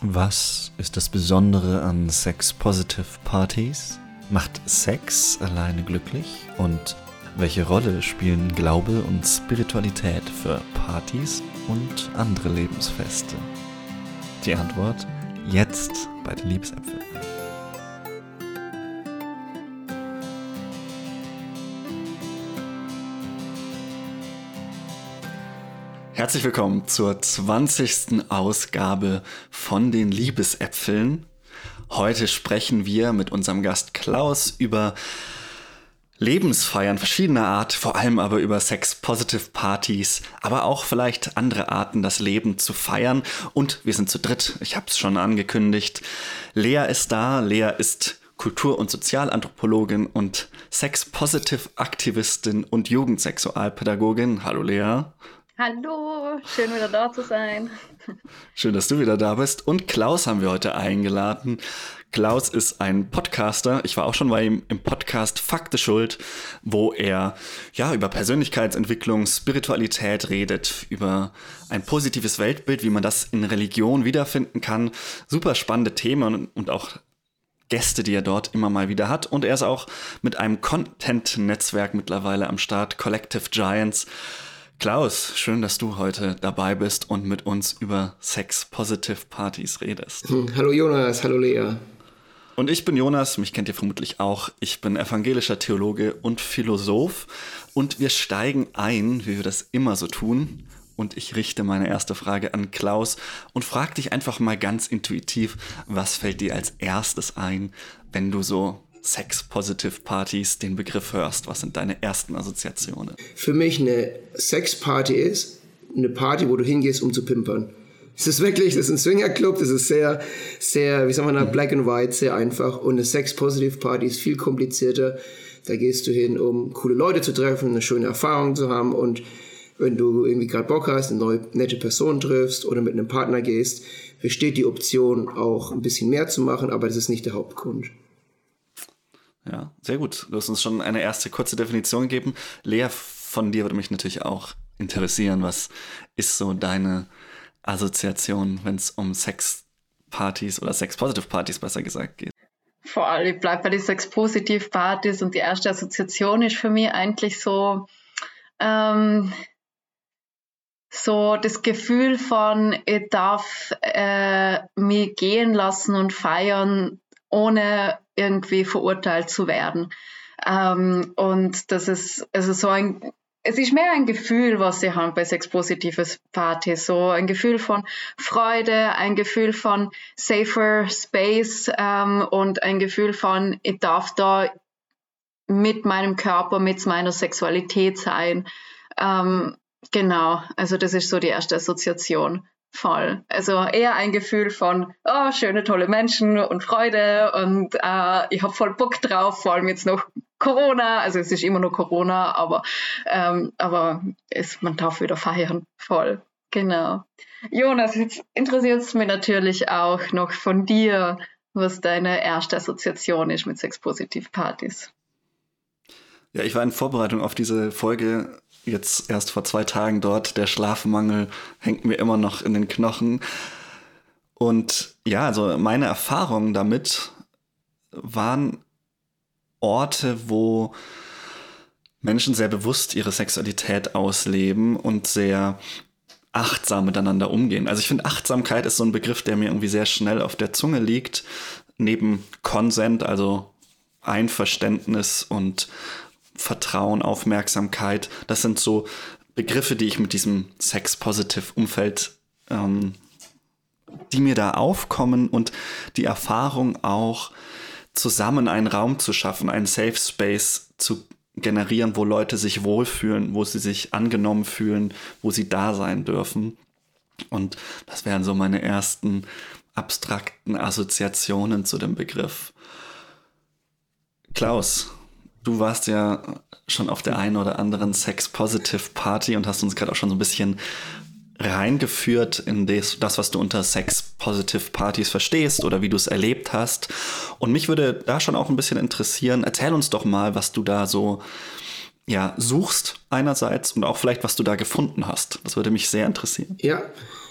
Was ist das Besondere an Sex-Positive Partys? Macht Sex alleine glücklich? Und welche Rolle spielen Glaube und Spiritualität für Partys und andere Lebensfeste? Die Antwort jetzt bei den Liebesäpfeln. Herzlich willkommen zur 20. Ausgabe von den Liebesäpfeln. Heute sprechen wir mit unserem Gast Klaus über Lebensfeiern verschiedener Art, vor allem aber über Sex-Positive-Partys, aber auch vielleicht andere Arten, das Leben zu feiern. Und wir sind zu dritt, ich habe es schon angekündigt. Lea ist da, Lea ist Kultur- und Sozialanthropologin und Sex-Positive-Aktivistin und Jugendsexualpädagogin. Hallo Lea. Hallo, schön wieder da zu sein. Schön, dass du wieder da bist. Und Klaus haben wir heute eingeladen. Klaus ist ein Podcaster. Ich war auch schon bei ihm im Podcast Fakte Schuld, wo er ja über Persönlichkeitsentwicklung, Spiritualität redet, über ein positives Weltbild, wie man das in Religion wiederfinden kann. Super spannende Themen und auch Gäste, die er dort immer mal wieder hat. Und er ist auch mit einem Content-Netzwerk mittlerweile am Start, Collective Giants. Klaus, schön, dass du heute dabei bist und mit uns über Sex-Positive Partys redest. Hm, hallo Jonas, hallo Lea. Und ich bin Jonas, mich kennt ihr vermutlich auch. Ich bin evangelischer Theologe und Philosoph. Und wir steigen ein, wie wir das immer so tun. Und ich richte meine erste Frage an Klaus und frage dich einfach mal ganz intuitiv, was fällt dir als erstes ein, wenn du so Sex-Positive-Partys den Begriff hörst? Was sind deine ersten Assoziationen? Für mich eine Sex-Party ist eine Party, wo du hingehst, um zu pimpern. Es ist wirklich, das ist ein Swingerclub, das ist sehr, sehr, wie sagen wir da, black and white, sehr einfach. Und eine Sex-Positive-Party ist viel komplizierter. Da gehst du hin, um coole Leute zu treffen, eine schöne Erfahrung zu haben und wenn du irgendwie gerade Bock hast, eine neue nette Person triffst oder mit einem Partner gehst, besteht die Option auch ein bisschen mehr zu machen, aber das ist nicht der Hauptgrund. Ja, sehr gut. Du hast uns schon eine erste kurze Definition gegeben. Lea, von dir würde mich natürlich auch interessieren, was ist so deine Assoziation, wenn es um Sexpartys oder Sex-Positive-Partys besser gesagt geht? Vor allem, ich bleibe bei den Sex-Positive-Partys und die erste Assoziation ist für mich eigentlich so, ähm, so das Gefühl von, ich darf äh, mich gehen lassen und feiern, ohne irgendwie verurteilt zu werden. Ähm, und das ist also so ein, es ist mehr ein Gefühl, was sie haben bei Sex-Positives Party. So ein Gefühl von Freude, ein Gefühl von safer Space ähm, und ein Gefühl von, ich darf da mit meinem Körper, mit meiner Sexualität sein. Ähm, genau, also das ist so die erste Assoziation voll. Also eher ein Gefühl von, oh, schöne, tolle Menschen und Freude und äh, ich habe voll Bock drauf, vor allem jetzt noch Corona, also es ist immer noch Corona, aber, ähm, aber es, man darf wieder feiern, voll. Genau. Jonas, jetzt interessiert es mich natürlich auch noch von dir, was deine erste Assoziation ist mit Sex-Positiv-Partys. Ja, ich war in Vorbereitung auf diese Folge jetzt erst vor zwei Tagen dort. Der Schlafmangel hängt mir immer noch in den Knochen. Und ja, also meine Erfahrungen damit waren Orte, wo Menschen sehr bewusst ihre Sexualität ausleben und sehr achtsam miteinander umgehen. Also ich finde, Achtsamkeit ist so ein Begriff, der mir irgendwie sehr schnell auf der Zunge liegt. Neben Consent, also Einverständnis und Vertrauen, Aufmerksamkeit. Das sind so Begriffe, die ich mit diesem Sex-Positive-Umfeld, ähm, die mir da aufkommen und die Erfahrung auch, zusammen einen Raum zu schaffen, einen Safe Space zu generieren, wo Leute sich wohlfühlen, wo sie sich angenommen fühlen, wo sie da sein dürfen. Und das wären so meine ersten abstrakten Assoziationen zu dem Begriff. Klaus, Du warst ja schon auf der einen oder anderen Sex-Positive-Party und hast uns gerade auch schon so ein bisschen reingeführt in das, das was du unter Sex-Positive-Partys verstehst oder wie du es erlebt hast. Und mich würde da schon auch ein bisschen interessieren, erzähl uns doch mal, was du da so ja, suchst einerseits und auch vielleicht, was du da gefunden hast. Das würde mich sehr interessieren. Ja,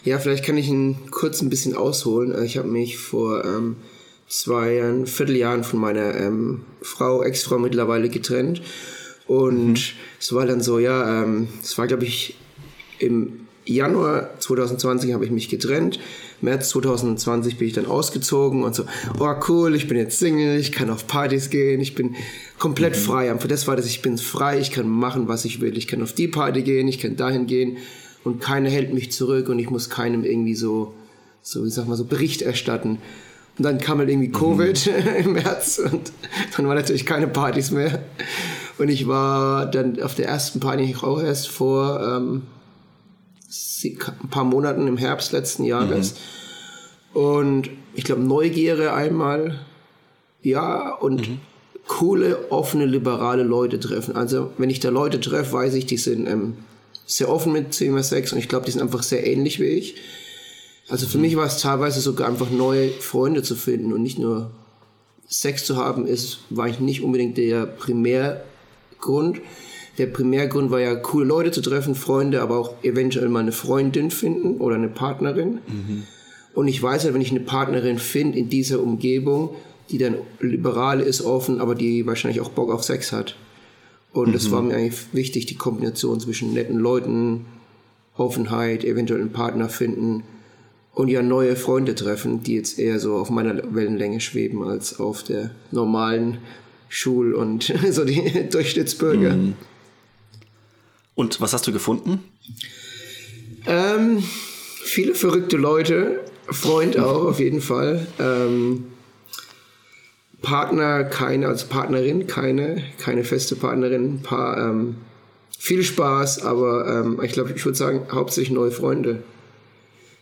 Ja, vielleicht kann ich ihn kurz ein bisschen ausholen. Ich habe mich vor ähm, zwei Jahren, Vierteljahren von meiner ähm, Frau, Ex-Frau mittlerweile getrennt. Und mhm. es war dann so, ja, ähm, es war, glaube ich, im Januar 2020 habe ich mich getrennt. März 2020 bin ich dann ausgezogen und so, oh cool, ich bin jetzt Single, ich kann auf Partys gehen, ich bin komplett mhm. frei. Für das war das, ich bin frei, ich kann machen, was ich will. Ich kann auf die Party gehen, ich kann dahin gehen und keiner hält mich zurück und ich muss keinem irgendwie so, so, ich sag mal, so Bericht erstatten. Und dann kam halt irgendwie Covid mhm. im März und dann war natürlich keine Partys mehr. Und ich war dann auf der ersten Party auch erst vor ähm, ein paar Monaten im Herbst letzten Jahres. Mhm. Und ich glaube, Neugierde einmal, ja, und mhm. coole, offene, liberale Leute treffen. Also, wenn ich da Leute treffe, weiß ich, die sind ähm, sehr offen mit Thema Sex und ich glaube, die sind einfach sehr ähnlich wie ich. Also für mhm. mich war es teilweise sogar einfach neue Freunde zu finden und nicht nur Sex zu haben, ist, war ich nicht unbedingt der Primärgrund. Der Primärgrund war ja, coole Leute zu treffen, Freunde, aber auch eventuell mal eine Freundin finden oder eine Partnerin. Mhm. Und ich weiß ja, wenn ich eine Partnerin finde in dieser Umgebung, die dann liberal ist, offen, aber die wahrscheinlich auch Bock auf Sex hat. Und mhm. das war mir eigentlich wichtig, die Kombination zwischen netten Leuten, Offenheit, eventuell einen Partner finden und ja neue Freunde treffen, die jetzt eher so auf meiner Wellenlänge schweben als auf der normalen Schul- und so die Durchschnittsbürger. Mhm. Und was hast du gefunden? Ähm, viele verrückte Leute, Freund auch auf jeden Fall. Ähm, Partner keine, also Partnerin keine, keine feste Partnerin, paar, ähm, viel Spaß, aber ähm, ich glaube, ich würde sagen, hauptsächlich neue Freunde.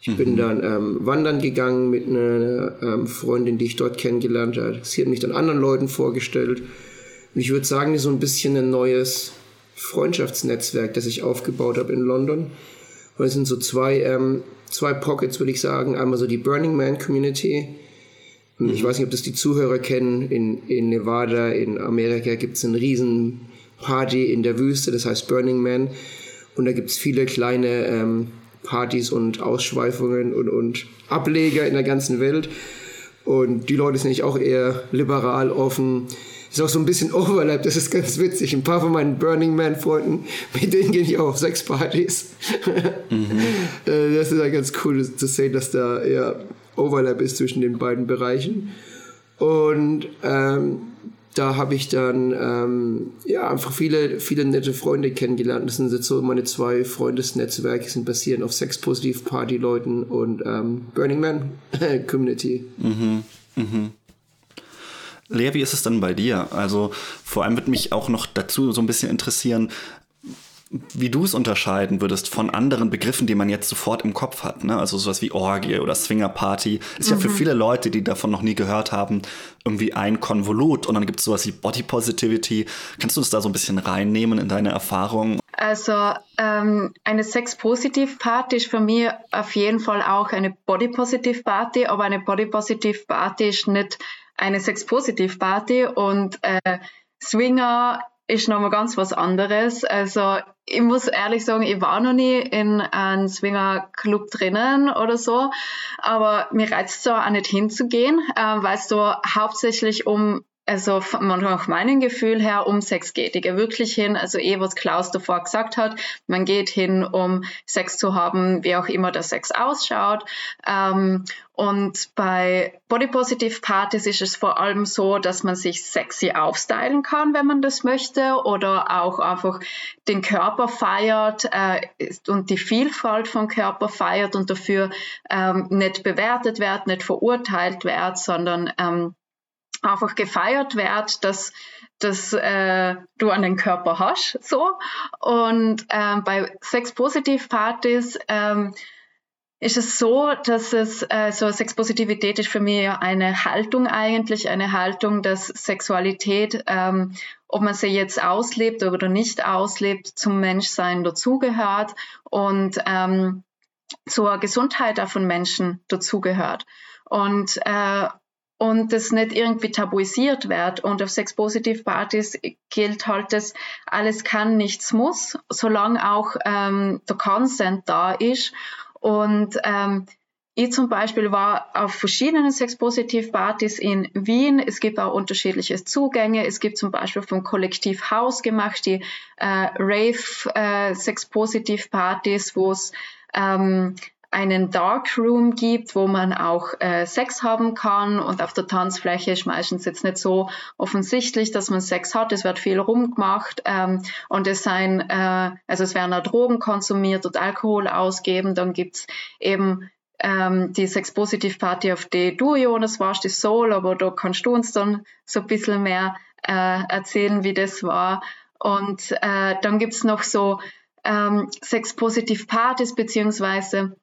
Ich mhm. bin dann ähm, wandern gegangen mit einer ähm, Freundin, die ich dort kennengelernt habe. Sie hat mich dann anderen Leuten vorgestellt. Und ich würde sagen, so ein bisschen ein neues Freundschaftsnetzwerk, das ich aufgebaut habe in London. Und es sind so zwei, ähm, zwei Pockets, würde ich sagen. Einmal so die Burning Man Community. Mhm. Ich weiß nicht, ob das die Zuhörer kennen. In, in Nevada, in Amerika gibt es eine riesen Party in der Wüste, das heißt Burning Man. Und da gibt es viele kleine ähm, Partys und Ausschweifungen und, und Ableger in der ganzen Welt. Und die Leute sind nicht auch eher liberal, offen ist auch so ein bisschen Overlap, das ist ganz witzig. Ein paar von meinen Burning Man-Freunden, mit denen gehe ich auch auf Sexpartys. Mhm. Äh, das ist ja ganz cool zu sehen, dass da eher Overlap ist zwischen den beiden Bereichen. Und ähm, da habe ich dann ähm, ja einfach viele, viele nette Freunde kennengelernt. Das sind so meine zwei Freundesnetzwerke, sind basierend auf Sex-Positiv-Party-Leuten und ähm, Burning Man Community. Mhm. Mhm. Lea, wie ist es denn bei dir? Also vor allem würde mich auch noch dazu so ein bisschen interessieren, wie du es unterscheiden würdest von anderen Begriffen, die man jetzt sofort im Kopf hat. Ne? Also sowas wie Orgie oder Swingerparty ist mhm. ja für mhm. viele Leute, die davon noch nie gehört haben, irgendwie ein Konvolut. Und dann gibt es sowas wie Body Positivity. Kannst du uns da so ein bisschen reinnehmen in deine Erfahrungen? Also ähm, eine Sex-Positiv-Party ist für mich auf jeden Fall auch eine Body-Positiv-Party, aber eine Body-Positiv-Party ist nicht eine Sex-Positiv-Party und äh, Swinger ist nochmal ganz was anderes. Also ich muss ehrlich sagen, ich war noch nie in einem Swinger-Club drinnen oder so, aber mir reizt es auch nicht hinzugehen, äh, weil es so hauptsächlich um also nach meinem Gefühl her um Sex geht. Ich gehe wirklich hin, also eh, was Klaus davor gesagt hat, man geht hin, um Sex zu haben, wie auch immer der Sex ausschaut. Ähm, und bei Body Positive Partys ist es vor allem so, dass man sich sexy aufstylen kann, wenn man das möchte, oder auch einfach den Körper feiert äh, und die Vielfalt vom Körper feiert und dafür ähm, nicht bewertet wird, nicht verurteilt wird, sondern ähm, einfach gefeiert wird, dass, dass äh, du an den Körper hast. So. Und ähm, bei Sex-Positiv-Partys ähm, ist es so, dass es äh, so Sexpositivität ist für mich eine Haltung eigentlich, eine Haltung, dass Sexualität, ähm, ob man sie jetzt auslebt oder nicht auslebt, zum Menschsein dazugehört und ähm, zur Gesundheit von Menschen dazugehört. Und äh, und das nicht irgendwie tabuisiert wird. Und auf Sex-Positiv-Partys gilt halt das, alles kann, nichts muss, solange auch ähm, der Consent da ist. Und ähm, ich zum Beispiel war auf verschiedenen Sex-Positiv-Partys in Wien. Es gibt auch unterschiedliche Zugänge. Es gibt zum Beispiel vom Kollektiv Haus gemacht die äh, Rave-Sex-Positiv-Partys, äh, wo es ähm, einen Darkroom gibt, wo man auch äh, Sex haben kann und auf der Tanzfläche ist meistens jetzt nicht so offensichtlich, dass man Sex hat. Es wird viel rumgemacht ähm, und es sein, äh, also es werden auch Drogen konsumiert und Alkohol ausgeben. Dann gibt's eben ähm, die Sex Positiv Party, auf die du, Jonas, warst, die Soul, aber da kannst du uns dann so ein bisschen mehr äh, erzählen, wie das war. Und äh, dann gibt's noch so ähm, Sex Positiv Partys, beziehungsweise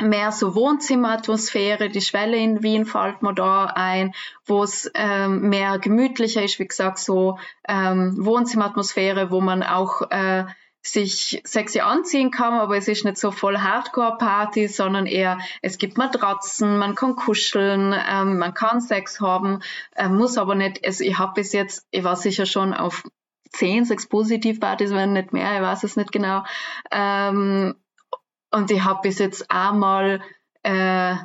mehr so Wohnzimmeratmosphäre. Die Schwelle in Wien fällt mir da ein, wo es ähm, mehr gemütlicher ist, wie gesagt, so ähm, Wohnzimmeratmosphäre, wo man auch äh, sich sexy anziehen kann, aber es ist nicht so voll Hardcore-Party, sondern eher, es gibt Matratzen, man kann kuscheln, ähm, man kann Sex haben, äh, muss aber nicht, also ich habe bis jetzt, ich war sicher schon auf zehn Sex-Positiv-Partys, wenn nicht mehr, ich weiß es nicht genau. Ähm, und ich habe bis jetzt einmal äh,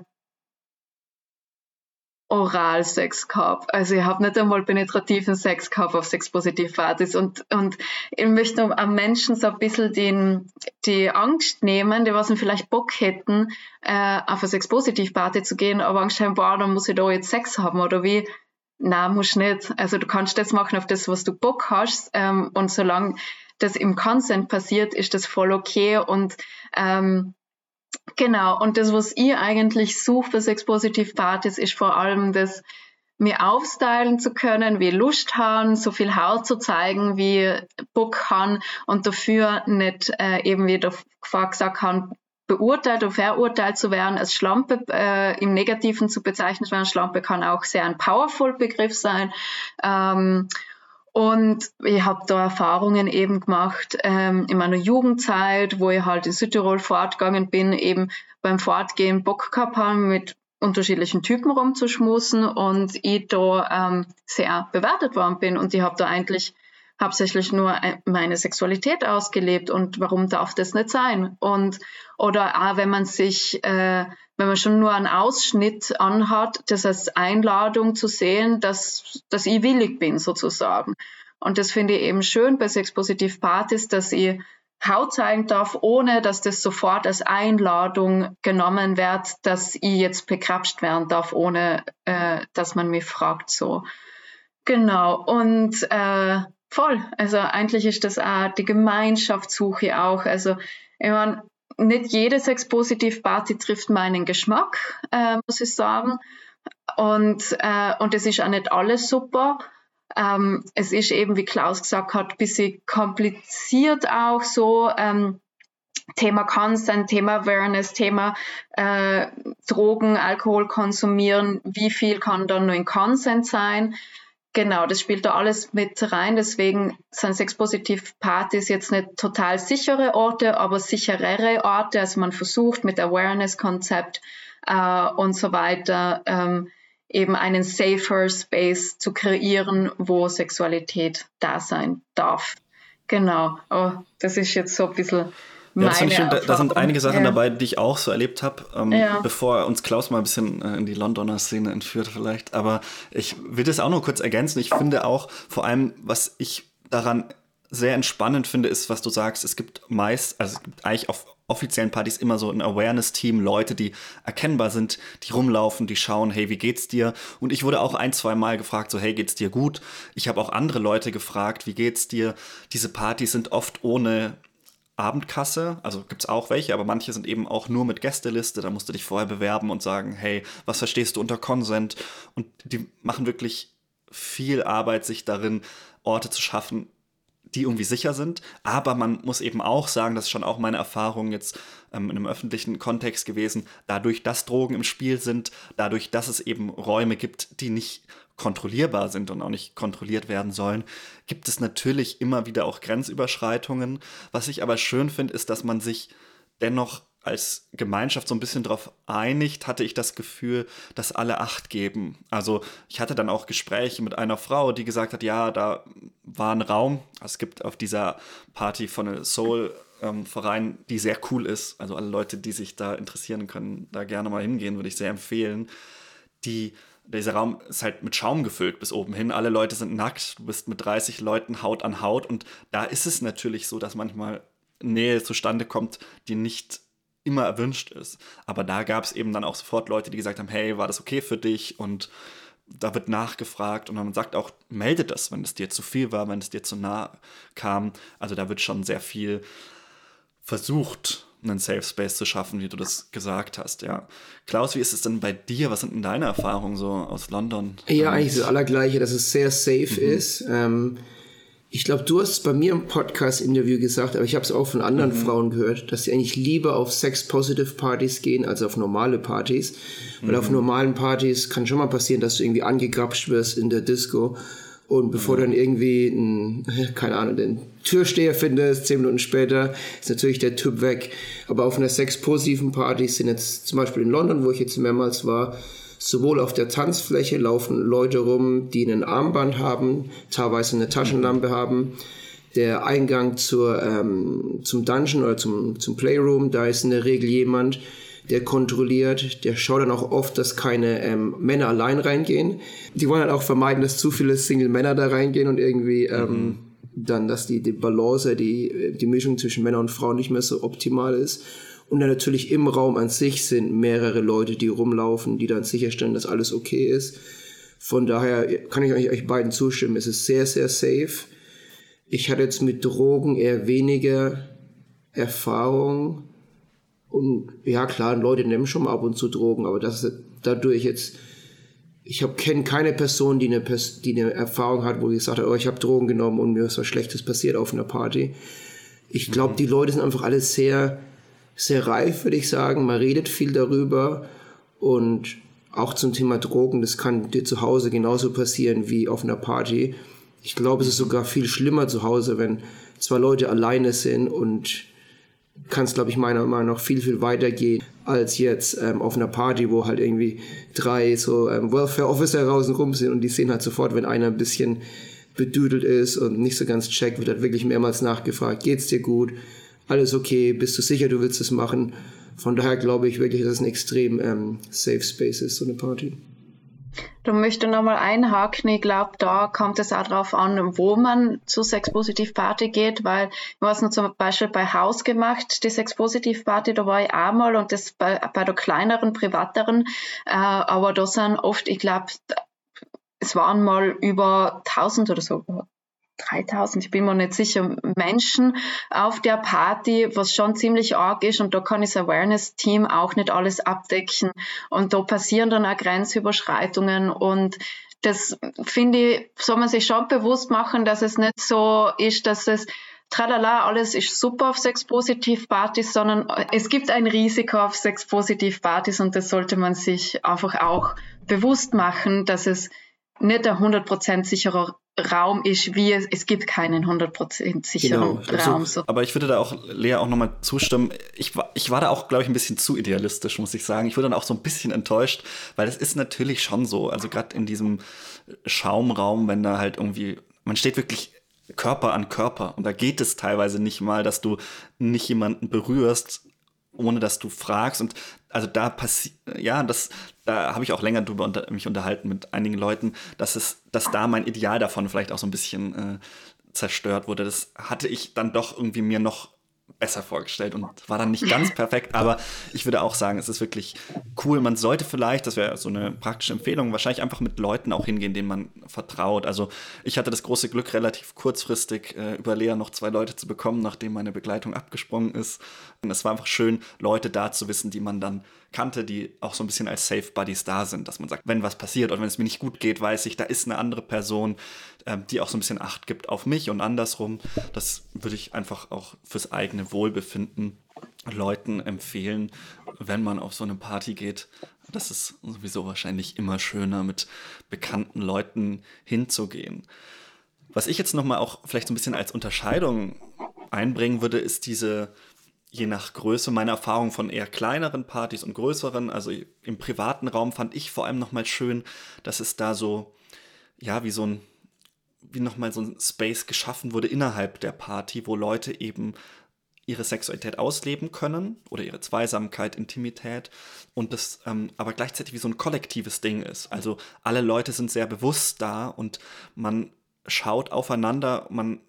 Oralsex gehabt. Also ich habe nicht einmal penetrativen Sex gehabt auf Sexpositiv-Partys und, und ich möchte am Menschen so ein bisschen den, die Angst nehmen, die was vielleicht Bock hätten, äh, auf eine Sexpositiv-Party zu gehen, aber haben, boah, dann muss ich da jetzt Sex haben oder wie. Na, muss nicht. Also du kannst das machen auf das, was du Bock hast ähm, und solange das im Consent passiert, ist das voll okay und ähm, Genau, und das, was ich eigentlich suche für Sex-Positiv-Partys, ist vor allem das, mir aufstylen zu können, wie Lust haben, so viel Haut zu zeigen, wie Bock haben und dafür nicht äh, eben, wie der gesagt haben, beurteilt oder verurteilt zu werden, als Schlampe äh, im Negativen zu bezeichnet werden. Schlampe kann auch sehr ein powerful Begriff sein. Ähm, und ich habe da Erfahrungen eben gemacht ähm, in meiner Jugendzeit, wo ich halt in Südtirol fortgegangen bin, eben beim Fortgehen Bock gehabt haben, mit unterschiedlichen Typen rumzuschmusen und ich da ähm, sehr bewertet worden bin. Und ich habe da eigentlich hauptsächlich nur meine Sexualität ausgelebt und warum darf das nicht sein? Und oder auch wenn man sich, äh, wenn man schon nur einen Ausschnitt anhat, das als Einladung zu sehen, dass, dass ich willig bin sozusagen. Und das finde ich eben schön bei Sexpositiv Partys, dass ich Haut zeigen darf, ohne dass das sofort als Einladung genommen wird, dass ich jetzt bekrapscht werden darf, ohne äh, dass man mich fragt so. Genau. Und äh, Voll. Also eigentlich ist das auch die Gemeinschaftssuche auch. Also ich meine, nicht jede Sex-Positiv-Party trifft meinen Geschmack, äh, muss ich sagen. Und, äh, und es ist auch nicht alles super. Ähm, es ist eben, wie Klaus gesagt hat, ein bisschen kompliziert auch so. Ähm, Thema Consent, Thema Awareness, Thema äh, Drogen, Alkohol konsumieren, wie viel kann dann nur in Consent sein? Genau, das spielt da alles mit rein. Deswegen sind Sex-Positiv-Partys jetzt nicht total sichere Orte, aber sicherere Orte. Also man versucht mit Awareness-Konzept äh, und so weiter ähm, eben einen safer Space zu kreieren, wo Sexualität da sein darf. Genau, oh, das ist jetzt so ein bisschen ja, das finde ich schön. Da, da, sind einige Sachen ja. dabei, die ich auch so erlebt habe, ähm, ja. bevor uns Klaus mal ein bisschen äh, in die Londoner Szene entführt vielleicht. Aber ich will das auch nur kurz ergänzen. Ich finde auch vor allem, was ich daran sehr entspannend finde, ist, was du sagst. Es gibt meist, also es gibt eigentlich auf offiziellen Partys immer so ein Awareness-Team, Leute, die erkennbar sind, die rumlaufen, die schauen, hey, wie geht's dir? Und ich wurde auch ein, zwei Mal gefragt, so, hey, geht's dir gut? Ich habe auch andere Leute gefragt, wie geht's dir? Diese Partys sind oft ohne Abendkasse, also gibt es auch welche, aber manche sind eben auch nur mit Gästeliste, da musst du dich vorher bewerben und sagen, hey, was verstehst du unter Consent? Und die machen wirklich viel Arbeit, sich darin Orte zu schaffen, die irgendwie sicher sind. Aber man muss eben auch sagen, das ist schon auch meine Erfahrung jetzt ähm, in einem öffentlichen Kontext gewesen, dadurch, dass Drogen im Spiel sind, dadurch, dass es eben Räume gibt, die nicht kontrollierbar sind und auch nicht kontrolliert werden sollen, gibt es natürlich immer wieder auch Grenzüberschreitungen. Was ich aber schön finde, ist, dass man sich dennoch als Gemeinschaft so ein bisschen darauf einigt, hatte ich das Gefühl, dass alle Acht geben. Also ich hatte dann auch Gespräche mit einer Frau, die gesagt hat, ja, da war ein Raum, es gibt auf dieser Party von Soul ähm, Verein, die sehr cool ist. Also alle Leute, die sich da interessieren können, da gerne mal hingehen, würde ich sehr empfehlen. Die, dieser Raum ist halt mit Schaum gefüllt bis oben hin. Alle Leute sind nackt. Du bist mit 30 Leuten Haut an Haut. Und da ist es natürlich so, dass manchmal Nähe zustande kommt, die nicht immer erwünscht ist. Aber da gab es eben dann auch sofort Leute, die gesagt haben, hey, war das okay für dich? Und da wird nachgefragt und man sagt auch, melde das, wenn es dir zu viel war, wenn es dir zu nah kam. Also da wird schon sehr viel versucht, einen Safe Space zu schaffen, wie du das gesagt hast, ja. Klaus, wie ist es denn bei dir? Was sind denn deine Erfahrungen so aus London? Ja, eigentlich das Allergleiche, dass es sehr safe mhm. ist. Ähm, ich glaube, du hast bei mir im Podcast-Interview gesagt, aber ich habe es auch von anderen mhm. Frauen gehört, dass sie eigentlich lieber auf Sex-Positive-Partys gehen als auf normale Partys. Weil mhm. auf normalen Partys kann schon mal passieren, dass du irgendwie angegrapscht wirst in der Disco. Und bevor mhm. dann irgendwie ein, keine Ahnung, den Türsteher findest, zehn Minuten später ist natürlich der Typ weg. Aber auf einer sex-positiven Party sind jetzt zum Beispiel in London, wo ich jetzt mehrmals war, Sowohl auf der Tanzfläche laufen Leute rum, die einen Armband haben, teilweise eine Taschenlampe haben. Der Eingang zur, ähm, zum Dungeon oder zum, zum Playroom, da ist in der Regel jemand, der kontrolliert, der schaut dann auch oft, dass keine ähm, Männer allein reingehen. Die wollen halt auch vermeiden, dass zu viele Single-Männer da reingehen und irgendwie ähm, mhm. dann, dass die, die Balance, die, die Mischung zwischen Männern und Frauen nicht mehr so optimal ist. Und dann natürlich im Raum an sich sind mehrere Leute, die rumlaufen, die dann sicherstellen, dass alles okay ist. Von daher kann ich euch beiden zustimmen. Es ist sehr, sehr safe. Ich hatte jetzt mit Drogen eher weniger Erfahrung. Und ja, klar, Leute nehmen schon mal ab und zu Drogen, aber das ist dadurch jetzt, ich kenne keine Person, die eine, die eine Erfahrung hat, wo ich gesagt habe, oh, ich habe Drogen genommen und mir ist was Schlechtes passiert auf einer Party. Ich glaube, mhm. die Leute sind einfach alle sehr sehr reif, würde ich sagen. Man redet viel darüber und auch zum Thema Drogen, das kann dir zu Hause genauso passieren wie auf einer Party. Ich glaube, es ist sogar viel schlimmer zu Hause, wenn zwei Leute alleine sind und kann es, glaube ich, meiner Meinung nach viel, viel weiter gehen als jetzt ähm, auf einer Party, wo halt irgendwie drei so ähm, Welfare Officer draußen rum sind und die sehen halt sofort, wenn einer ein bisschen bedüdelt ist und nicht so ganz checkt, wird halt wirklich mehrmals nachgefragt, geht's dir gut? Alles okay, bist du sicher, du willst es machen. Von daher glaube ich wirklich, dass es ein extrem ähm, Safe Space ist, so eine Party. Da möchte ich nochmal einhaken. Ich glaube, da kommt es auch darauf an, wo man zu Sex-Positiv Party geht, weil weiß nur zum Beispiel bei Haus gemacht, die Sex-Positiv Party, da war ich einmal und das bei, bei der kleineren, privateren, äh, aber da sind oft, ich glaube, es waren mal über 1000 oder so 3000, ich bin mir nicht sicher, Menschen auf der Party, was schon ziemlich arg ist und da kann das Awareness-Team auch nicht alles abdecken. Und da passieren dann auch Grenzüberschreitungen. Und das finde ich, soll man sich schon bewusst machen, dass es nicht so ist, dass es tralala, alles ist super auf Sex-Positiv-Partys, sondern es gibt ein Risiko auf Sex-Positiv-Partys und das sollte man sich einfach auch bewusst machen, dass es nicht ein 100% sicherer Raum ist, wie es, es gibt keinen 100% sicheren genau. Also, Raum. So. Aber ich würde da auch Lea auch nochmal zustimmen. Ich war, ich war da auch, glaube ich, ein bisschen zu idealistisch, muss ich sagen. Ich wurde dann auch so ein bisschen enttäuscht, weil es ist natürlich schon so. Also gerade in diesem Schaumraum, wenn da halt irgendwie, man steht wirklich Körper an Körper und da geht es teilweise nicht mal, dass du nicht jemanden berührst, ohne dass du fragst. Und also da passiert, ja, das, da habe ich auch länger drüber unter, mich unterhalten mit einigen Leuten, dass es, dass da mein Ideal davon vielleicht auch so ein bisschen äh, zerstört wurde. Das hatte ich dann doch irgendwie mir noch besser vorgestellt und war dann nicht ganz perfekt, aber ich würde auch sagen, es ist wirklich cool. Man sollte vielleicht, das wäre so eine praktische Empfehlung, wahrscheinlich einfach mit Leuten auch hingehen, denen man vertraut. Also ich hatte das große Glück, relativ kurzfristig äh, über Lea noch zwei Leute zu bekommen, nachdem meine Begleitung abgesprungen ist. Und es war einfach schön, Leute da zu wissen, die man dann kannte, die auch so ein bisschen als Safe Buddies da sind, dass man sagt, wenn was passiert oder wenn es mir nicht gut geht, weiß ich, da ist eine andere Person, ähm, die auch so ein bisschen Acht gibt auf mich und andersrum. Das würde ich einfach auch fürs eigene Wohlbefinden Leuten empfehlen, wenn man auf so eine Party geht. Das ist sowieso wahrscheinlich immer schöner, mit bekannten Leuten hinzugehen. Was ich jetzt nochmal auch vielleicht so ein bisschen als Unterscheidung einbringen würde, ist diese, je nach Größe, meine Erfahrung von eher kleineren Partys und größeren. Also im privaten Raum fand ich vor allem nochmal schön, dass es da so, ja, wie so ein wie nochmal so ein Space geschaffen wurde innerhalb der Party, wo Leute eben ihre Sexualität ausleben können oder ihre Zweisamkeit, Intimität und das ähm, aber gleichzeitig wie so ein kollektives Ding ist. Also alle Leute sind sehr bewusst da und man schaut aufeinander, man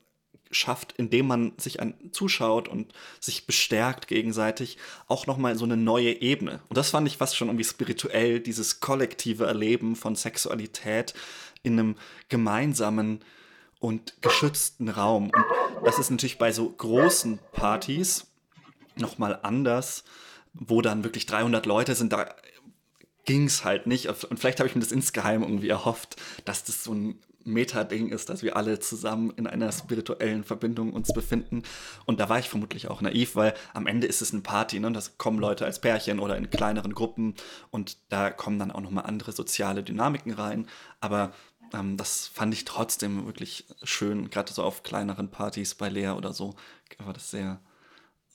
schafft, indem man sich an, zuschaut und sich bestärkt gegenseitig, auch nochmal so eine neue Ebene. Und das fand ich fast schon irgendwie spirituell, dieses kollektive Erleben von Sexualität in einem gemeinsamen und geschützten Raum. Und das ist natürlich bei so großen Partys nochmal anders, wo dann wirklich 300 Leute sind, da ging es halt nicht. Und vielleicht habe ich mir das insgeheim irgendwie erhofft, dass das so ein Meta-Ding ist, dass wir alle zusammen in einer spirituellen Verbindung uns befinden. Und da war ich vermutlich auch naiv, weil am Ende ist es eine Party, ne? Das kommen Leute als Pärchen oder in kleineren Gruppen und da kommen dann auch nochmal andere soziale Dynamiken rein. Aber ähm, das fand ich trotzdem wirklich schön, gerade so auf kleineren Partys bei Lea oder so, war das sehr,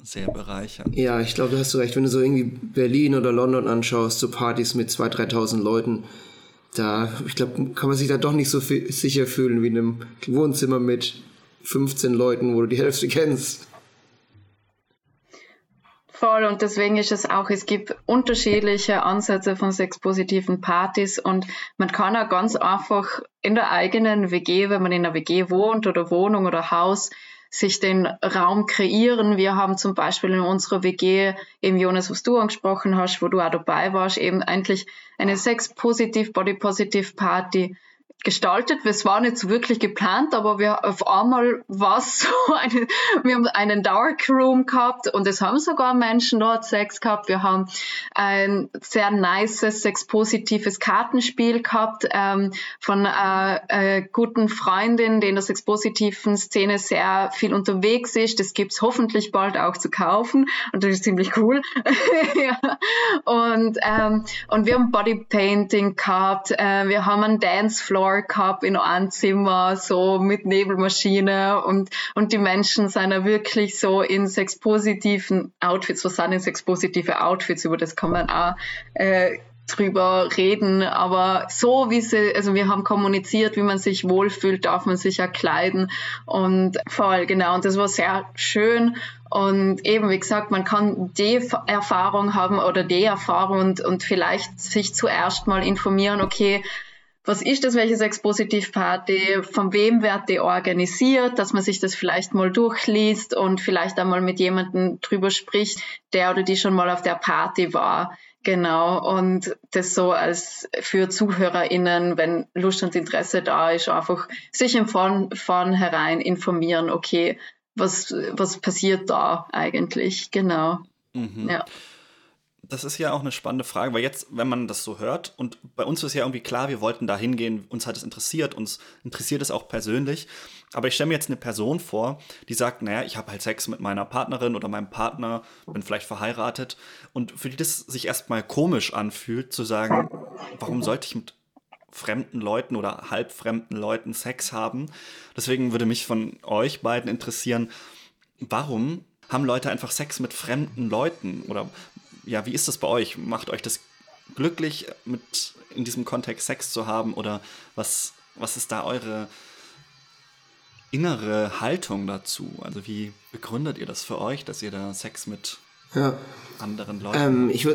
sehr bereichernd. Ja, ich glaube, da hast du recht. Wenn du so irgendwie Berlin oder London anschaust, so Partys mit 2.000, 3.000 Leuten, da, ich glaube, kann man sich da doch nicht so sicher fühlen wie in einem Wohnzimmer mit 15 Leuten, wo du die Hälfte kennst. Voll und deswegen ist es auch, es gibt unterschiedliche Ansätze von sexpositiven Partys und man kann auch ganz einfach in der eigenen WG, wenn man in einer WG wohnt oder Wohnung oder Haus, sich den Raum kreieren. Wir haben zum Beispiel in unserer WG, eben Jonas, was du angesprochen hast, wo du auch dabei warst, eben eigentlich eine Sex-Positiv, Body-Positiv Party gestaltet. Es war nicht so wirklich geplant, aber wir auf einmal war es so eine, wir haben einen Dark Room gehabt und es haben sogar Menschen dort Sex gehabt. Wir haben ein sehr nices, sexpositives Kartenspiel gehabt ähm, von einer äh, guten Freundin, die in der sexpositiven Szene sehr viel unterwegs ist. Das gibt's hoffentlich bald auch zu kaufen und das ist ziemlich cool. ja. Und ähm, und wir haben Bodypainting gehabt. Äh, wir haben einen Dancefloor Floor gehabt in einem Zimmer, so mit Nebelmaschine und, und die Menschen sind ja wirklich so in sexpositiven Outfits. Was sind denn sexpositive Outfits? Über das kann man auch äh, drüber reden, aber so wie sie, also wir haben kommuniziert, wie man sich wohlfühlt, darf man sich ja kleiden und voll, genau, und das war sehr schön und eben, wie gesagt, man kann die Erfahrung haben oder die Erfahrung und, und vielleicht sich zuerst mal informieren, okay, was ist das, welche Sex-Positiv-Party, von wem wird die organisiert, dass man sich das vielleicht mal durchliest und vielleicht einmal mit jemandem drüber spricht, der oder die schon mal auf der Party war. Genau, und das so als für ZuhörerInnen, wenn Lust und Interesse da ist, einfach sich im Vorn, Vornherein informieren, okay, was, was passiert da eigentlich, genau. Mhm. Ja das ist ja auch eine spannende Frage, weil jetzt, wenn man das so hört, und bei uns ist ja irgendwie klar, wir wollten da hingehen, uns hat es interessiert, uns interessiert es auch persönlich. Aber ich stelle mir jetzt eine Person vor, die sagt, naja, ich habe halt Sex mit meiner Partnerin oder meinem Partner, bin vielleicht verheiratet, und für die das sich erstmal komisch anfühlt, zu sagen, warum sollte ich mit fremden Leuten oder halbfremden Leuten Sex haben? Deswegen würde mich von euch beiden interessieren, warum haben Leute einfach Sex mit fremden Leuten? Oder ja, wie ist das bei euch? Macht euch das glücklich, mit in diesem Kontext Sex zu haben? Oder was, was ist da eure innere Haltung dazu? Also wie begründet ihr das für euch, dass ihr da Sex mit ja. anderen Leuten ähm, ich,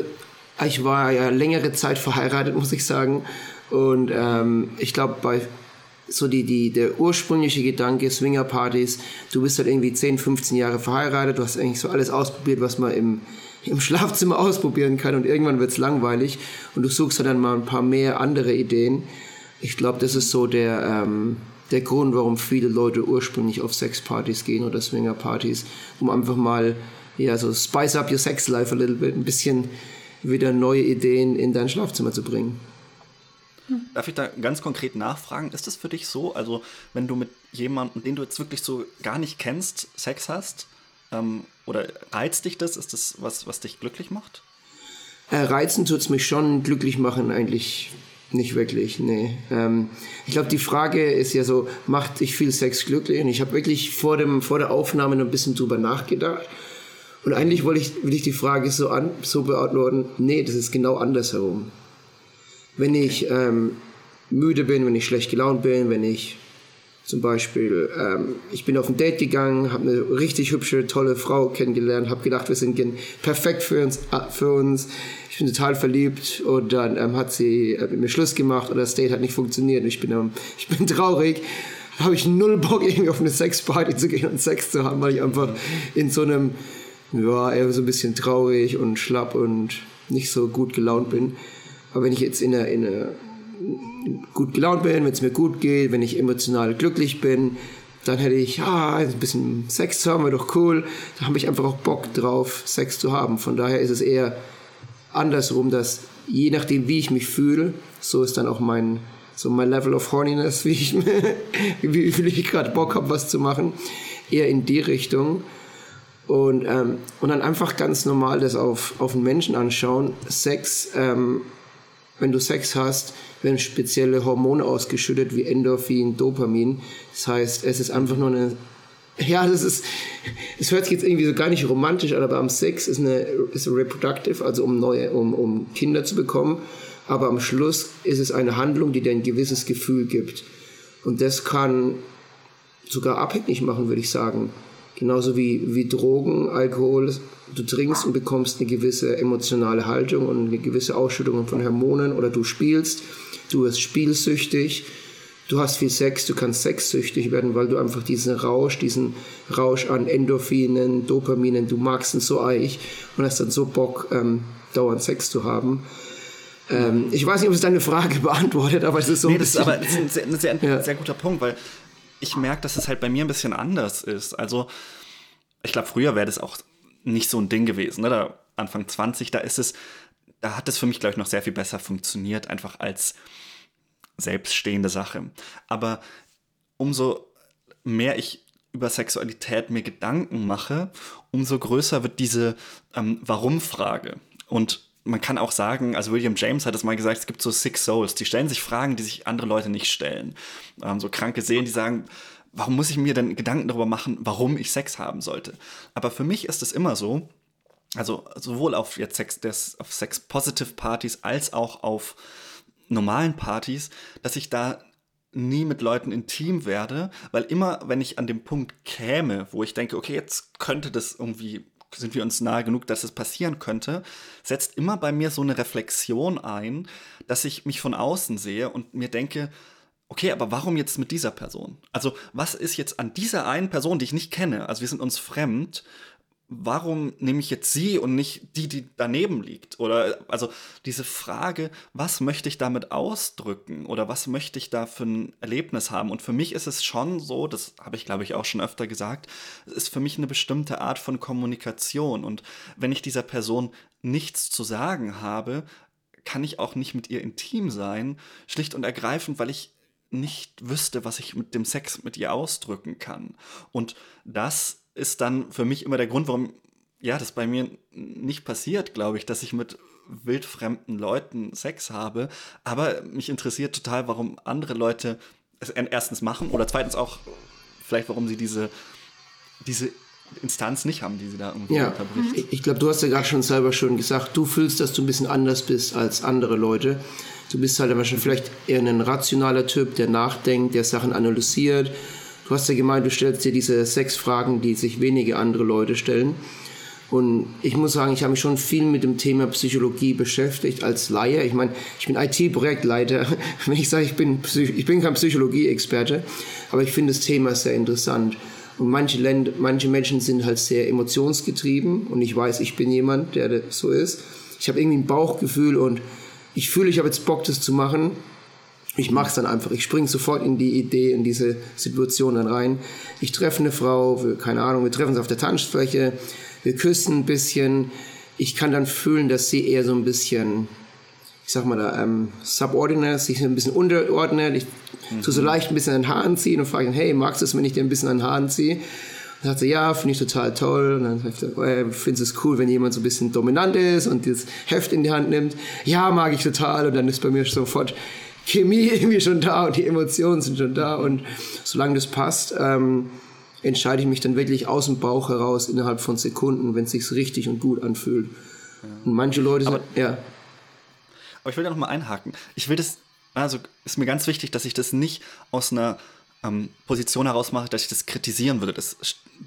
ich war ja längere Zeit verheiratet, muss ich sagen. Und ähm, ich glaube, bei so die, die, der ursprüngliche Gedanke Swingerpartys, du bist halt irgendwie 10, 15 Jahre verheiratet, du hast eigentlich so alles ausprobiert, was man im, im Schlafzimmer ausprobieren kann und irgendwann wird es langweilig und du suchst dann mal ein paar mehr andere Ideen. Ich glaube, das ist so der, ähm, der Grund, warum viele Leute ursprünglich auf Sexpartys gehen oder Swingerpartys, um einfach mal ja, so spice up your sex life a little bit, ein bisschen wieder neue Ideen in dein Schlafzimmer zu bringen. Darf ich da ganz konkret nachfragen? Ist das für dich so? Also, wenn du mit jemandem, den du jetzt wirklich so gar nicht kennst, Sex hast, ähm, oder reizt dich das? Ist das was, was dich glücklich macht? Äh, reizen tut es mich schon, glücklich machen eigentlich nicht wirklich, nee. Ähm, ich glaube, die Frage ist ja so, macht dich viel Sex glücklich? Und ich habe wirklich vor, dem, vor der Aufnahme noch ein bisschen drüber nachgedacht. Und eigentlich wollte ich, will ich die Frage so, an, so beantworten, nee, das ist genau andersherum. Wenn ich ähm, müde bin, wenn ich schlecht gelaunt bin, wenn ich Zum Beispiel, ähm, ich bin auf ein Date gegangen, habe eine richtig hübsche, tolle Frau kennengelernt, habe gedacht, wir sind perfekt für uns, für uns. Ich bin total verliebt und dann ähm, hat sie äh, mit mir Schluss gemacht oder das Date hat nicht funktioniert und ich bin, ähm, ich bin traurig. Habe ich null Bock, irgendwie auf eine Sexparty zu gehen und Sex zu haben, weil ich einfach in so einem, ja, eher so ein bisschen traurig und schlapp und nicht so gut gelaunt bin. Aber wenn ich jetzt in einer, in einer gut gelaunt bin, wenn es mir gut geht, wenn ich emotional glücklich bin, dann hätte ich, ja, ein bisschen Sex zu haben, wäre doch cool. Da habe ich einfach auch Bock drauf, Sex zu haben. Von daher ist es eher andersrum, dass je nachdem, wie ich mich fühle, so ist dann auch mein, so mein Level of Horniness, wie, ich, wie viel ich gerade Bock habe, was zu machen, eher in die Richtung. Und, ähm, und dann einfach ganz normal das auf, auf einen Menschen anschauen. Sex, ähm, wenn du Sex hast, werden spezielle Hormone ausgeschüttet wie Endorphin, Dopamin. Das heißt, es ist einfach nur eine ja, das ist, es hört sich jetzt irgendwie so gar nicht romantisch an, aber am Sex ist eine, ist reproductive, also um neue, um, um Kinder zu bekommen. Aber am Schluss ist es eine Handlung, die dir ein gewisses Gefühl gibt. Und das kann sogar abhängig machen, würde ich sagen. Genauso wie, wie Drogen, Alkohol. Du trinkst und bekommst eine gewisse emotionale Haltung und eine gewisse Ausschüttung von Hormonen oder du spielst, du wirst spielsüchtig, du hast viel Sex, du kannst sexsüchtig werden, weil du einfach diesen Rausch, diesen Rausch an Endorphinen, Dopaminen, du magst ihn so eich und hast dann so Bock, ähm, dauernd Sex zu haben. Ähm, ich weiß nicht, ob es deine Frage beantwortet, aber es ist so. Nee, das ist aber das ist ein, sehr, ein ja. sehr guter Punkt, weil ich merke, dass es halt bei mir ein bisschen anders ist. Also, ich glaube, früher wäre das auch nicht so ein Ding gewesen. Ne? Da Anfang 20, da ist es, da hat es für mich, glaube ich, noch sehr viel besser funktioniert, einfach als selbststehende Sache. Aber umso mehr ich über Sexualität mir Gedanken mache, umso größer wird diese ähm, Warum-Frage. Und man kann auch sagen, also William James hat es mal gesagt, es gibt so Six Souls, die stellen sich Fragen, die sich andere Leute nicht stellen. Ähm, so kranke Seelen, die sagen, warum muss ich mir denn Gedanken darüber machen, warum ich Sex haben sollte? Aber für mich ist es immer so, also sowohl auf jetzt Sex, des, auf Sex-Positive-Partys als auch auf normalen Partys, dass ich da nie mit Leuten intim werde, weil immer, wenn ich an dem Punkt käme, wo ich denke, okay, jetzt könnte das irgendwie sind wir uns nahe genug, dass es passieren könnte, setzt immer bei mir so eine Reflexion ein, dass ich mich von außen sehe und mir denke, okay, aber warum jetzt mit dieser Person? Also was ist jetzt an dieser einen Person, die ich nicht kenne, also wir sind uns fremd, warum nehme ich jetzt sie und nicht die, die daneben liegt? Oder also diese Frage, was möchte ich damit ausdrücken oder was möchte ich da für ein Erlebnis haben? Und für mich ist es schon so, das habe ich glaube ich auch schon öfter gesagt, es ist für mich eine bestimmte Art von Kommunikation. Und wenn ich dieser Person nichts zu sagen habe, kann ich auch nicht mit ihr intim sein, schlicht und ergreifend, weil ich nicht wüsste, was ich mit dem Sex mit ihr ausdrücken kann. Und das ist dann für mich immer der Grund, warum ja, das bei mir nicht passiert, glaube ich, dass ich mit wildfremden Leuten Sex habe. Aber mich interessiert total, warum andere Leute es erstens machen oder zweitens auch vielleicht, warum sie diese, diese Instanz nicht haben, die sie da irgendwie ja. unterbricht. Ich, ich glaube, du hast ja gerade schon selber schon gesagt, du fühlst, dass du ein bisschen anders bist als andere Leute. Du bist halt wahrscheinlich vielleicht eher ein rationaler Typ, der nachdenkt, der Sachen analysiert Du hast ja gemeint, du stellst dir diese sechs Fragen, die sich wenige andere Leute stellen. Und ich muss sagen, ich habe mich schon viel mit dem Thema Psychologie beschäftigt als Laie. Ich meine, ich bin IT-Projektleiter. Wenn ich sage, ich bin, ich bin kein Psychologie-Experte, aber ich finde das Thema sehr interessant. Und manche, Länder, manche Menschen sind halt sehr emotionsgetrieben und ich weiß, ich bin jemand, der so ist. Ich habe irgendwie ein Bauchgefühl und ich fühle, ich habe jetzt Bock, das zu machen ich mache es dann einfach. Ich springe sofort in die Idee, in diese Situation dann rein. Ich treffe eine Frau, wir, keine Ahnung, wir treffen uns auf der Tanzfläche, wir küssen ein bisschen. Ich kann dann fühlen, dass sie eher so ein bisschen, ich sag mal da, ähm, subordinate, sich ein bisschen unterordnet. Ich mhm. tue so leicht ein bisschen an den Haaren ziehen und frage dann, hey, magst du es, wenn ich dir ein bisschen an den Haaren ziehe? Dann sagt sie, ja, finde ich total toll. Und dann sagt sie, äh, findest es cool, wenn jemand so ein bisschen dominant ist und das Heft in die Hand nimmt? Ja, mag ich total. Und dann ist bei mir sofort Chemie irgendwie schon da und die Emotionen sind schon da und solange das passt, ähm, entscheide ich mich dann wirklich aus dem Bauch heraus innerhalb von Sekunden, wenn es sich richtig und gut anfühlt. Ja. Und manche Leute aber, sind, ja. Aber ich will da nochmal einhaken. Ich will das, also ist mir ganz wichtig, dass ich das nicht aus einer ähm, Position herausmache, dass ich das kritisieren würde. Das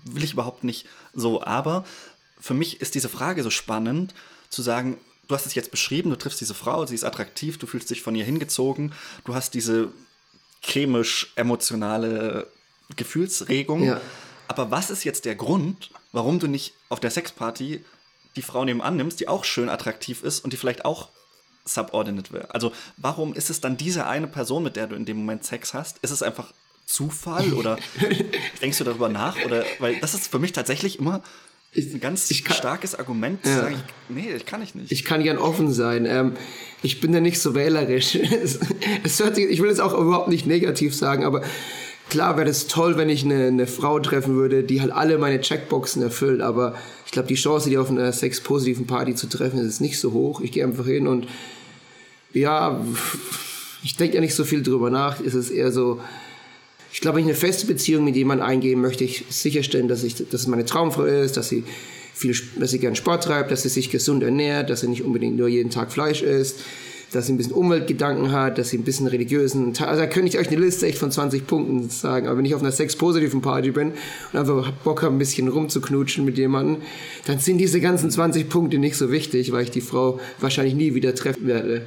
will ich überhaupt nicht so. Aber für mich ist diese Frage so spannend, zu sagen, du hast es jetzt beschrieben, du triffst diese Frau, sie ist attraktiv, du fühlst dich von ihr hingezogen, du hast diese chemisch-emotionale Gefühlsregung. Ja. Aber was ist jetzt der Grund, warum du nicht auf der Sexparty die Frau nebenan nimmst, die auch schön attraktiv ist und die vielleicht auch subordinate wäre? Also warum ist es dann diese eine Person, mit der du in dem Moment Sex hast? Ist es einfach Zufall oder denkst du darüber nach? Oder weil das ist für mich tatsächlich immer ein ganz kann, starkes Argument ja. sagen, nee, das kann ich nicht. Ich kann gern offen sein. Ähm, ich bin ja nicht so wählerisch. es, es hört sich, ich will es auch überhaupt nicht negativ sagen, aber klar wäre es toll, wenn ich eine, eine, Frau treffen würde, die halt alle meine Checkboxen erfüllt, aber ich glaube, die Chance, die auf einer sexpositiven Party zu treffen, ist nicht so hoch. Ich gehe einfach hin und ja, ich denke ja nicht so viel drüber nach. Es ist eher so, ich glaube, wenn ich eine feste Beziehung mit jemandem eingehen, möchte ich sicherstellen, dass, ich, dass es meine Traumfrau ist, dass sie viel, dass sie gern Sport treibt, dass sie sich gesund ernährt, dass sie nicht unbedingt nur jeden Tag Fleisch isst, dass sie ein bisschen Umweltgedanken hat, dass sie ein bisschen religiösen, also da könnte ich euch eine Liste echt von 20 Punkten sagen, aber wenn ich auf einer sexpositiven Party bin und einfach Bock habe, ein bisschen rumzuknutschen mit jemandem, dann sind diese ganzen 20 Punkte nicht so wichtig, weil ich die Frau wahrscheinlich nie wieder treffen werde.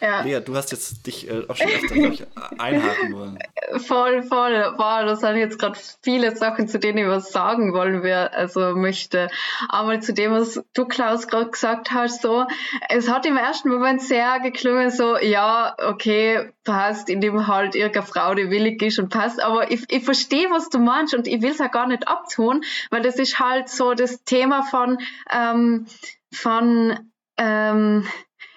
Ja. Lea, du hast jetzt dich äh, auch schon öfter, ich, einhaken wollen. Voll, voll. Wow, das sind jetzt gerade viele Sachen, zu denen ich was sagen wollen wir, also möchte. Aber zu dem, was du, Klaus, gerade gesagt hast, so, es hat im ersten Moment sehr geklungen, so, ja, okay, passt, indem halt irgendeine Frau, die willig ist und passt. Aber ich, ich verstehe, was du meinst und ich will es ja gar nicht abtun, weil das ist halt so das Thema von, ähm, von, ähm,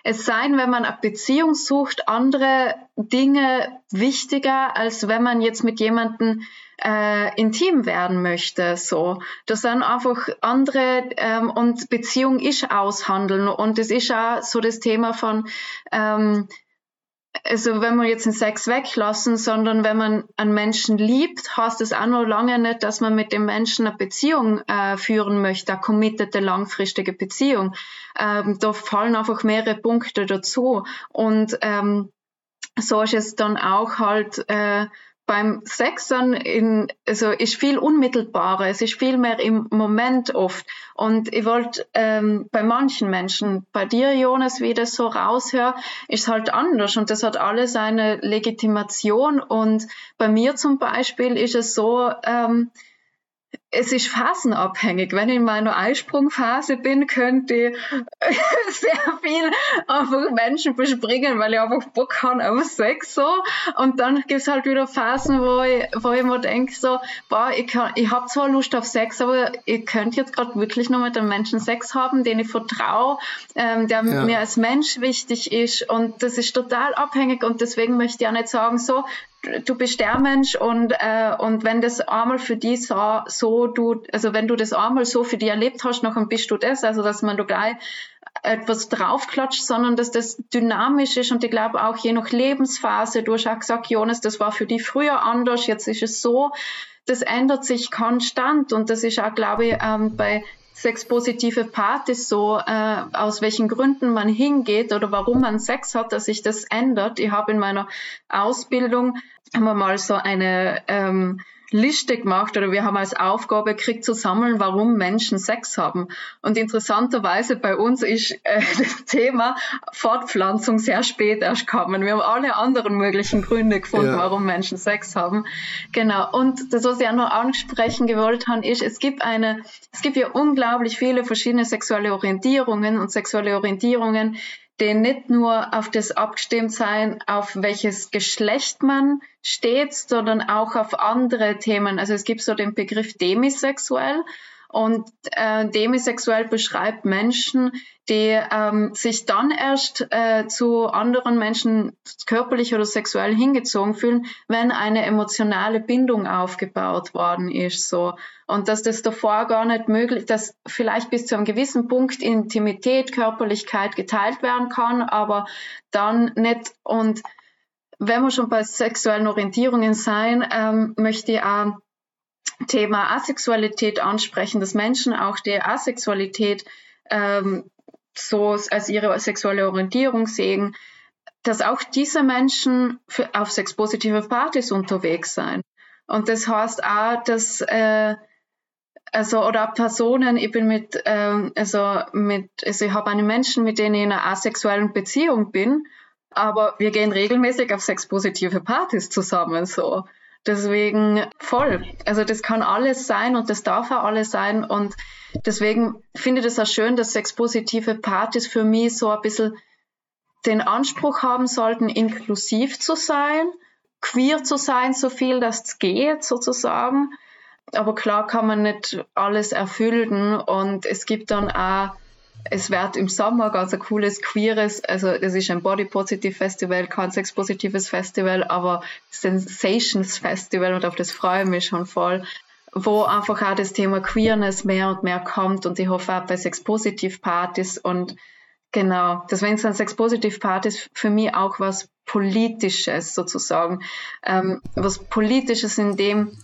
es sei wenn man eine Beziehung sucht, andere Dinge wichtiger, als wenn man jetzt mit jemandem äh, intim werden möchte. So, das sind einfach andere ähm, und Beziehung ist aushandeln und es ist auch so das Thema von ähm, also wenn wir jetzt den Sex weglassen, sondern wenn man einen Menschen liebt, heißt das auch noch lange nicht, dass man mit dem Menschen eine Beziehung äh, führen möchte, eine committete, langfristige Beziehung. Ähm, da fallen einfach mehrere Punkte dazu. Und ähm, so ist es dann auch halt äh, beim Sexen in, also ist viel unmittelbarer, es ist viel mehr im Moment oft. Und ich wollte ähm, bei manchen Menschen, bei dir, Jonas, wie ich das so raushöre, ist halt anders und das hat alles eine Legitimation. Und bei mir zum Beispiel ist es so, ähm, es ist phasenabhängig. Wenn ich in meiner Eisprungphase bin, könnte ich sehr viel einfach Menschen bespringen, weil ich einfach Bock habe auf Sex so. Und dann gibt es halt wieder Phasen, wo ich, wo ich mir denke so, boah, ich, kann, ich habe zwar Lust auf Sex, aber ich könnte jetzt gerade wirklich nur mit einem Menschen Sex haben, den ich vertraue, ähm, der ja. mir als Mensch wichtig ist. Und das ist total abhängig und deswegen möchte ich auch nicht sagen so, du bist der Mensch und, äh, und wenn das einmal für dich so, so du, also wenn du das einmal so für dich erlebt hast, dann bist du das, also dass man da gleich etwas draufklatscht, sondern dass das dynamisch ist und ich glaube auch je nach Lebensphase, du hast auch gesagt, Jonas, das war für dich früher anders, jetzt ist es so, das ändert sich konstant und das ist auch, glaube ich, ähm, bei sexpositive Partys so, äh, aus welchen Gründen man hingeht oder warum man Sex hat, dass sich das ändert. Ich habe in meiner Ausbildung haben wir mal so eine ähm, Liste gemacht oder wir haben als Aufgabe gekriegt zu sammeln, warum Menschen Sex haben. Und interessanterweise bei uns ist äh, das Thema Fortpflanzung sehr spät erst gekommen. Wir haben alle anderen möglichen Gründe gefunden, ja. warum Menschen Sex haben. Genau. Und das, was ich auch noch ansprechen gewollt habe, ist, es gibt eine, es gibt ja unglaublich viele verschiedene sexuelle Orientierungen und sexuelle Orientierungen, die nicht nur auf das abgestimmt sein, auf welches Geschlecht man steht, sondern auch auf andere Themen. Also es gibt so den Begriff demisexuell und äh, demisexuell beschreibt Menschen, die ähm, sich dann erst äh, zu anderen Menschen körperlich oder sexuell hingezogen fühlen, wenn eine emotionale Bindung aufgebaut worden ist. So. Und dass das davor gar nicht möglich, dass vielleicht bis zu einem gewissen Punkt Intimität, Körperlichkeit geteilt werden kann, aber dann nicht. Und wenn wir schon bei sexuellen Orientierungen sein, ähm, möchte ich auch Thema Asexualität ansprechen, dass Menschen auch die Asexualität ähm, so als ihre sexuelle Orientierung sehen. dass auch diese Menschen für, auf sexpositive Partys unterwegs sein. Und das heißt auch, dass äh, also oder Personen, ich bin mit, ähm, also mit, also ich habe einen Menschen, mit denen ich in einer asexuellen Beziehung bin, aber wir gehen regelmäßig auf sexpositive Partys zusammen, so. Deswegen voll. Also das kann alles sein und das darf auch alles sein und deswegen finde ich das auch schön, dass sexpositive Partys für mich so ein bisschen den Anspruch haben sollten, inklusiv zu sein, queer zu sein, so viel das geht sozusagen aber klar kann man nicht alles erfüllen und es gibt dann auch, es wird im Sommer ganz ein cooles, queeres, also das ist ein Body Positive Festival, kein Sex Positives Festival, aber Sensations Festival und auf das freue ich mich schon voll, wo einfach auch das Thema Queerness mehr und mehr kommt und ich hoffe auch bei Sex Positive Partys und Genau, deswegen sind Sex Positive Partys für mich auch was Politisches sozusagen. Ähm, was Politisches in dem,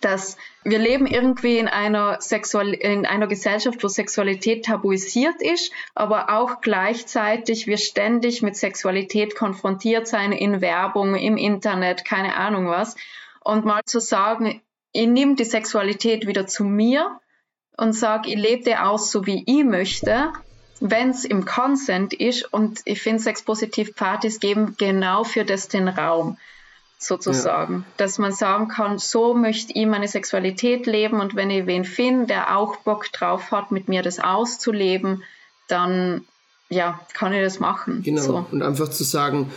dass wir leben irgendwie in einer, Sexual in einer Gesellschaft, wo Sexualität tabuisiert ist, aber auch gleichzeitig wir ständig mit Sexualität konfrontiert sein in Werbung, im Internet, keine Ahnung was. Und mal zu sagen, ich nehme die Sexualität wieder zu mir und sage, ich lebe die aus, so wie ich möchte, wenn es im Consent ist. Und ich finde, Sexpositiv-Partys geben genau für das den Raum sozusagen. Ja. Dass man sagen kann, so möchte ich meine Sexualität leben und wenn ich wen finde, der auch Bock drauf hat, mit mir das auszuleben, dann ja, kann ich das machen. Genau. So. Und einfach zu sagen,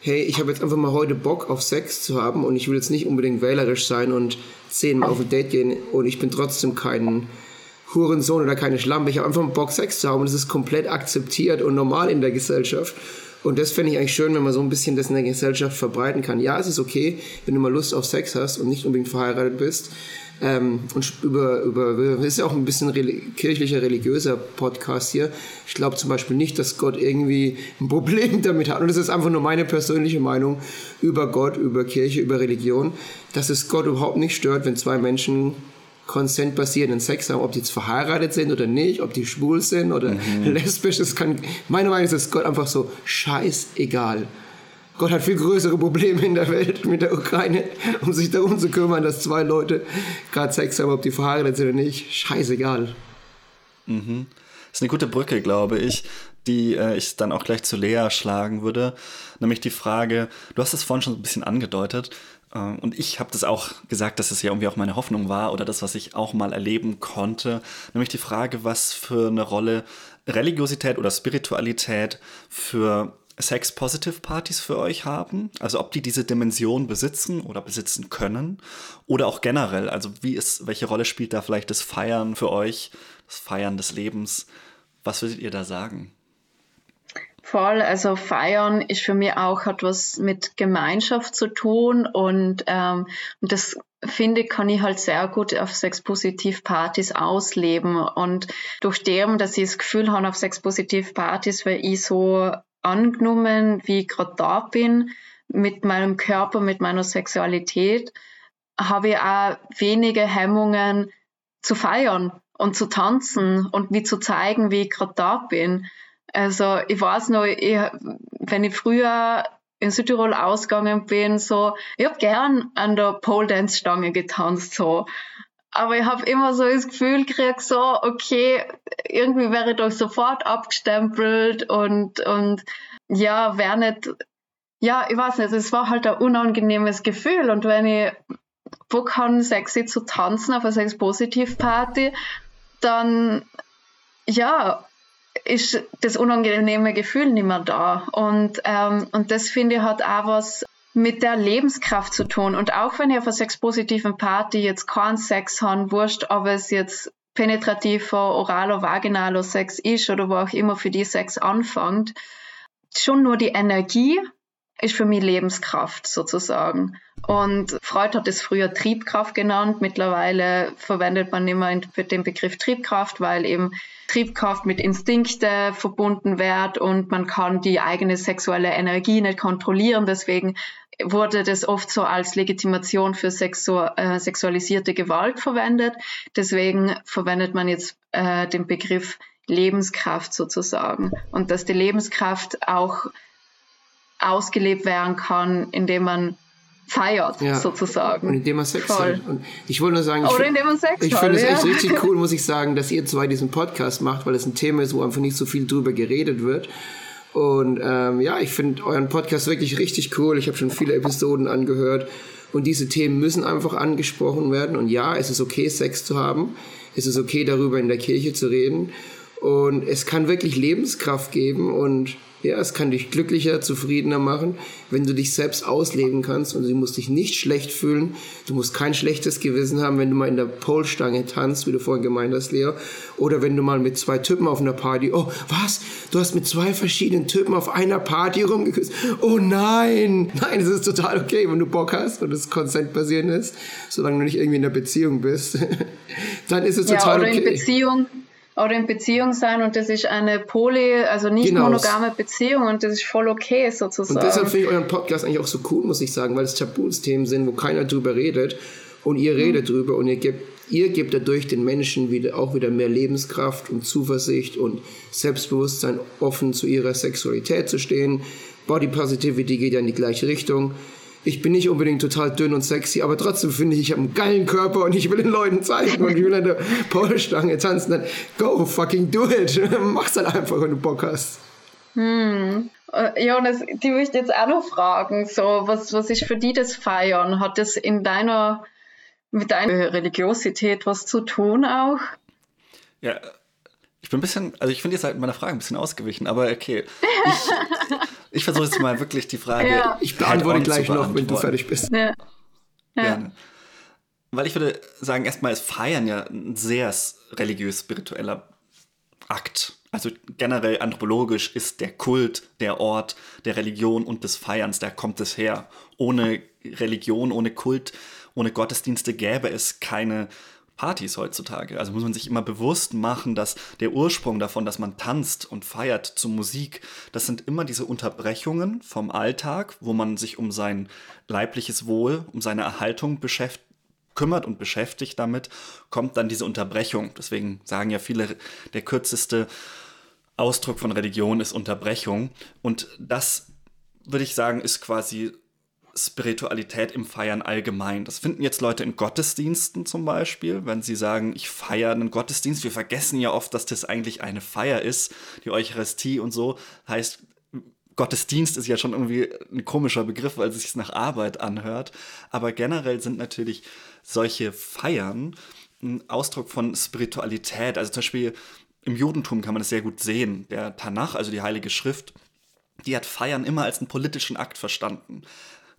hey, ich habe jetzt einfach mal heute Bock auf Sex zu haben und ich will jetzt nicht unbedingt wählerisch sein und zehnmal auf ein Date gehen und ich bin trotzdem kein Hurensohn oder keine Schlampe. Ich habe einfach Bock, Sex zu haben und es ist komplett akzeptiert und normal in der Gesellschaft. Und das fände ich eigentlich schön, wenn man so ein bisschen das in der Gesellschaft verbreiten kann. Ja, es ist okay, wenn du mal Lust auf Sex hast und nicht unbedingt verheiratet bist. Ähm, und über, über, das ist ja auch ein bisschen kirchlicher, religiöser Podcast hier. Ich glaube zum Beispiel nicht, dass Gott irgendwie ein Problem damit hat. Und das ist einfach nur meine persönliche Meinung über Gott, über Kirche, über Religion, dass es Gott überhaupt nicht stört, wenn zwei Menschen konsentbasierenden Sex haben, ob die jetzt verheiratet sind oder nicht, ob die schwul sind oder mhm. lesbisch. Das kann, meine Meinung ist, dass Gott einfach so scheißegal. Gott hat viel größere Probleme in der Welt mit der Ukraine, um sich darum zu kümmern, dass zwei Leute gerade Sex haben, ob die verheiratet sind oder nicht. Scheißegal. Mhm. Das ist eine gute Brücke, glaube ich, die äh, ich dann auch gleich zu Lea schlagen würde. Nämlich die Frage, du hast es vorhin schon ein bisschen angedeutet, und ich habe das auch gesagt, dass es ja irgendwie auch meine Hoffnung war oder das, was ich auch mal erleben konnte. Nämlich die Frage, was für eine Rolle Religiosität oder Spiritualität für Sex-Positive-Partys für euch haben? Also ob die diese Dimension besitzen oder besitzen können? Oder auch generell, also wie ist, welche Rolle spielt da vielleicht das Feiern für euch, das Feiern des Lebens? Was würdet ihr da sagen? Voll, also feiern ist für mich auch etwas mit Gemeinschaft zu tun und, ähm, und das finde ich, kann ich halt sehr gut auf Sexpositiv-Partys ausleben und durch dem, dass ich das Gefühl habe, auf Sexpositiv-Partys, weil ich so angenommen, wie ich gerade da bin, mit meinem Körper, mit meiner Sexualität, habe ich auch wenige Hemmungen zu feiern und zu tanzen und wie zu zeigen, wie ich gerade da bin. Also ich weiß noch, ich, wenn ich früher in Südtirol ausgegangen bin, so, ich habe gern an der Pole Dance Stange getanzt, so. Aber ich habe immer so das Gefühl gekriegt, so, okay, irgendwie wäre ich doch sofort abgestempelt und, und ja, wäre nicht, ja, ich weiß nicht, es war halt ein unangenehmes Gefühl. Und wenn ich Bock habe, sexy zu tanzen auf einer Sex-Positiv-Party, dann, ja, ist das unangenehme Gefühl nicht mehr da. Und, ähm, und das finde ich hat auch was mit der Lebenskraft zu tun. Und auch wenn ihr auf einer sexpositiven Party jetzt keinen Sex haben, wurscht, ob es jetzt penetrativer, oraler, vaginaler Sex ist oder wo auch immer für die Sex anfängt, schon nur die Energie ist für mich Lebenskraft sozusagen. Und Freud hat es früher Triebkraft genannt. Mittlerweile verwendet man immer den Begriff Triebkraft, weil eben Triebkraft mit Instinkte verbunden wird und man kann die eigene sexuelle Energie nicht kontrollieren. Deswegen wurde das oft so als Legitimation für sexu äh, sexualisierte Gewalt verwendet. Deswegen verwendet man jetzt äh, den Begriff Lebenskraft sozusagen. Und dass die Lebenskraft auch ausgelebt werden kann, indem man feiert, ja. sozusagen. Und indem man Sex Voll. hat. Und ich wollte nur sagen, Oder indem man Sex ich finde es ja. echt richtig cool, muss ich sagen, dass ihr zwei diesen Podcast macht, weil es ein Thema ist, wo einfach nicht so viel drüber geredet wird. Und ähm, ja, ich finde euren Podcast wirklich richtig cool. Ich habe schon viele Episoden angehört. Und diese Themen müssen einfach angesprochen werden. Und ja, es ist okay, Sex zu haben. Es ist okay, darüber in der Kirche zu reden. Und es kann wirklich Lebenskraft geben und ja, es kann dich glücklicher, zufriedener machen, wenn du dich selbst ausleben kannst und du musst dich nicht schlecht fühlen. Du musst kein schlechtes Gewissen haben, wenn du mal in der Polstange tanzt, wie du vorhin gemeint hast, Leo. Oder wenn du mal mit zwei Typen auf einer Party, oh, was? Du hast mit zwei verschiedenen Typen auf einer Party rumgeküsst. Oh nein! Nein, es ist total okay, wenn du Bock hast und es konsentbasierend ist, solange du nicht irgendwie in einer Beziehung bist. Dann ist es total ja, oder okay. In Beziehung oder in Beziehung sein und das ist eine poly, also nicht genau. monogame Beziehung und das ist voll okay sozusagen. Und deshalb finde ich euren Podcast eigentlich auch so cool, muss ich sagen, weil es Tabus-Themen sind, wo keiner drüber redet und ihr redet mhm. drüber und ihr gebt, ihr gebt dadurch den Menschen wieder, auch wieder mehr Lebenskraft und Zuversicht und Selbstbewusstsein, offen zu ihrer Sexualität zu stehen. Body Positivity geht ja in die gleiche Richtung ich bin nicht unbedingt total dünn und sexy, aber trotzdem finde ich, ich habe einen geilen Körper und ich will den Leuten zeigen und ich will an der Polstange tanzen. Dann go, fucking do it. Mach's dann einfach, wenn du Bock hast. Hm. Äh, ja, und das, die möchte ich jetzt auch noch fragen, so, was, was ist für die das Feiern? Hat das in deiner, mit deiner Religiosität was zu tun auch? Ja, ich bin ein bisschen, also ich finde jetzt halt meiner Frage ein bisschen ausgewichen, aber okay. Ich, ich versuche jetzt mal wirklich die Frage. Ja. Ich beantworte gleich noch, wenn du fertig bist. Ja. ja. Gerne. Weil ich würde sagen, erstmal ist Feiern ja ein sehr religiös-spiritueller Akt. Also generell anthropologisch ist der Kult der Ort der Religion und des Feierns, da kommt es her. Ohne Religion, ohne Kult, ohne Gottesdienste gäbe es keine Partys heutzutage. Also muss man sich immer bewusst machen, dass der Ursprung davon, dass man tanzt und feiert zu Musik, das sind immer diese Unterbrechungen vom Alltag, wo man sich um sein leibliches Wohl, um seine Erhaltung beschäftigt kümmert und beschäftigt damit, kommt dann diese Unterbrechung. Deswegen sagen ja viele, der kürzeste Ausdruck von Religion ist Unterbrechung. Und das, würde ich sagen, ist quasi Spiritualität im Feiern allgemein. Das finden jetzt Leute in Gottesdiensten zum Beispiel, wenn sie sagen, ich feiere einen Gottesdienst. Wir vergessen ja oft, dass das eigentlich eine Feier ist, die Eucharistie und so. Heißt, Gottesdienst ist ja schon irgendwie ein komischer Begriff, weil es sich nach Arbeit anhört. Aber generell sind natürlich solche Feiern ein Ausdruck von Spiritualität. Also zum Beispiel im Judentum kann man das sehr gut sehen. Der Tanach, also die Heilige Schrift, die hat Feiern immer als einen politischen Akt verstanden.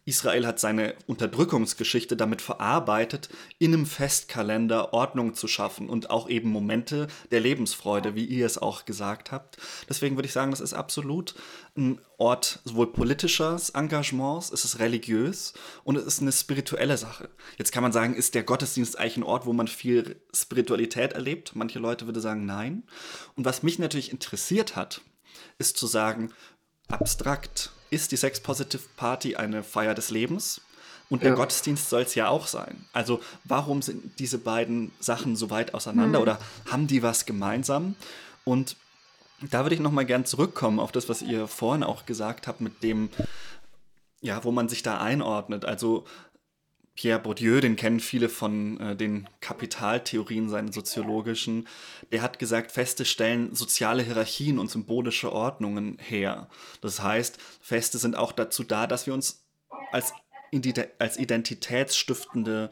Israel hat seine Unterdrückungsgeschichte damit verarbeitet, in einem Festkalender Ordnung zu schaffen und auch eben Momente der Lebensfreude, wie ihr es auch gesagt habt. Deswegen würde ich sagen, das ist absolut ein Ort sowohl politisches Engagements, es ist religiös und es ist eine spirituelle Sache. Jetzt kann man sagen, ist der Gottesdienst eigentlich ein Ort, wo man viel Spiritualität erlebt? Manche Leute würden sagen, nein. Und was mich natürlich interessiert hat, ist zu sagen, abstrakt, ist die Sex Positive Party eine Feier des Lebens? Und der ja. Gottesdienst soll es ja auch sein. Also warum sind diese beiden Sachen so weit auseinander mhm. oder haben die was gemeinsam? Und da würde ich noch mal gern zurückkommen auf das, was ihr vorhin auch gesagt habt, mit dem, ja, wo man sich da einordnet. Also Pierre Bourdieu, den kennen viele von äh, den Kapitaltheorien, seinen soziologischen, der hat gesagt, Feste stellen soziale Hierarchien und symbolische Ordnungen her. Das heißt, Feste sind auch dazu da, dass wir uns als, als identitätsstiftende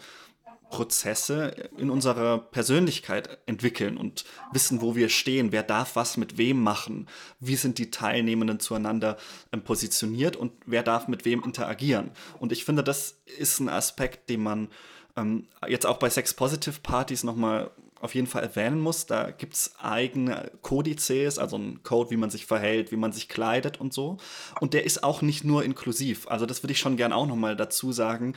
Prozesse in unserer Persönlichkeit entwickeln und wissen, wo wir stehen, wer darf was mit wem machen, wie sind die Teilnehmenden zueinander ähm, positioniert und wer darf mit wem interagieren. Und ich finde, das ist ein Aspekt, den man ähm, jetzt auch bei Sex Positive Partys nochmal auf jeden Fall erwähnen muss. Da gibt es eigene Kodizes, also ein Code, wie man sich verhält, wie man sich kleidet und so. Und der ist auch nicht nur inklusiv. Also das würde ich schon gern auch nochmal dazu sagen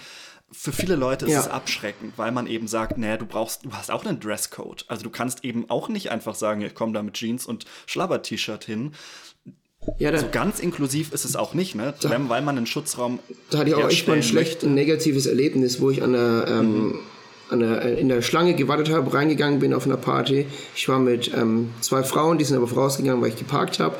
für viele Leute ist ja. es abschreckend, weil man eben sagt, naja, du brauchst, du hast auch einen Dresscode. Also du kannst eben auch nicht einfach sagen, ich komme da mit Jeans und Schlabber-T-Shirt hin. Ja, da, so ganz inklusiv ist es auch nicht, ne? Da, weil man einen Schutzraum. Da hatte ich auch echt mal ein schlechtes, negatives Erlebnis, wo ich an der, ähm, mhm. Der, äh, in der Schlange gewartet habe, reingegangen bin auf einer Party. Ich war mit ähm, zwei Frauen, die sind aber vorausgegangen, weil ich geparkt habe.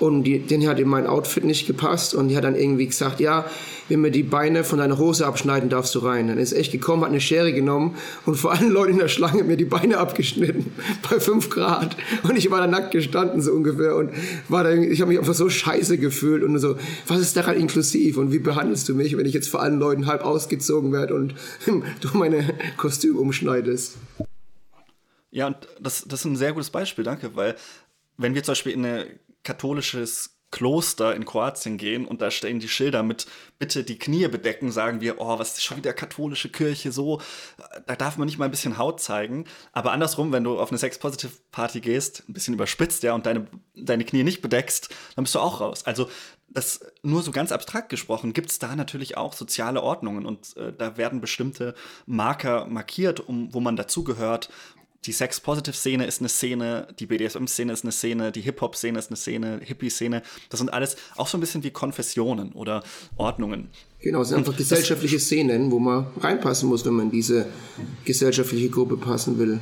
Und die, den hat in mein Outfit nicht gepasst und die hat dann irgendwie gesagt, ja, wenn mir die Beine von deiner Hose abschneiden, darfst du rein. Dann ist echt gekommen, hat eine Schere genommen und vor allen Leuten in der Schlange mir die Beine abgeschnitten bei 5 Grad und ich war da nackt gestanden so ungefähr und war da, ich habe mich einfach so scheiße gefühlt und so, was ist daran inklusiv und wie behandelst du mich, wenn ich jetzt vor allen Leuten halb ausgezogen werde und du meine Kostüm umschneidest? Ja, und das, das ist ein sehr gutes Beispiel, danke, weil wenn wir zum Beispiel in ein katholisches Kloster in Kroatien gehen und da stehen die Schilder mit bitte die Knie bedecken, sagen wir, oh, was ist schon wieder katholische Kirche so, da darf man nicht mal ein bisschen Haut zeigen. Aber andersrum, wenn du auf eine Sex-Positive-Party gehst, ein bisschen überspitzt, ja, und deine, deine Knie nicht bedeckst, dann bist du auch raus. Also das nur so ganz abstrakt gesprochen, gibt es da natürlich auch soziale Ordnungen und äh, da werden bestimmte Marker markiert, um, wo man dazugehört, die Sex-Positive-Szene ist eine Szene, die BDSM-Szene ist eine Szene, die Hip-Hop-Szene ist eine Szene, Hippie-Szene. Das sind alles auch so ein bisschen wie Konfessionen oder Ordnungen. Genau, es sind einfach gesellschaftliche Szenen, wo man reinpassen muss, wenn man in diese gesellschaftliche Gruppe passen will.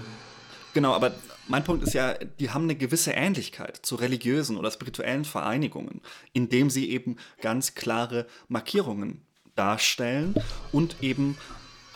Genau, aber mein Punkt ist ja, die haben eine gewisse Ähnlichkeit zu religiösen oder spirituellen Vereinigungen, indem sie eben ganz klare Markierungen darstellen und eben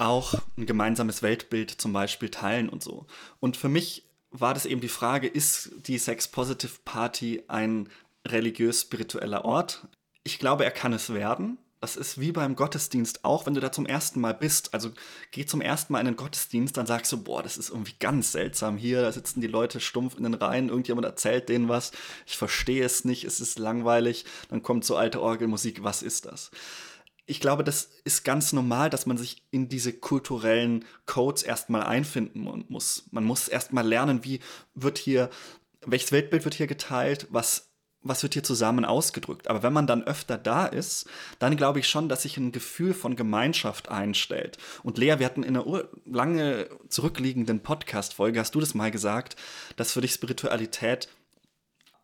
auch ein gemeinsames Weltbild zum Beispiel teilen und so. Und für mich war das eben die Frage, ist die Sex Positive Party ein religiös-spiritueller Ort? Ich glaube, er kann es werden. Das ist wie beim Gottesdienst auch, wenn du da zum ersten Mal bist. Also geh zum ersten Mal in den Gottesdienst, dann sagst du, boah, das ist irgendwie ganz seltsam hier. Da sitzen die Leute stumpf in den Reihen, irgendjemand erzählt denen was. Ich verstehe es nicht, es ist langweilig. Dann kommt so alte Orgelmusik, was ist das? Ich glaube, das ist ganz normal, dass man sich in diese kulturellen Codes erstmal einfinden muss. Man muss erstmal lernen, wie wird hier, welches Weltbild wird hier geteilt, was was wird hier zusammen ausgedrückt. Aber wenn man dann öfter da ist, dann glaube ich schon, dass sich ein Gefühl von Gemeinschaft einstellt. Und Lea, wir hatten in einer lange zurückliegenden Podcast-Folge, hast du das mal gesagt, dass für dich Spiritualität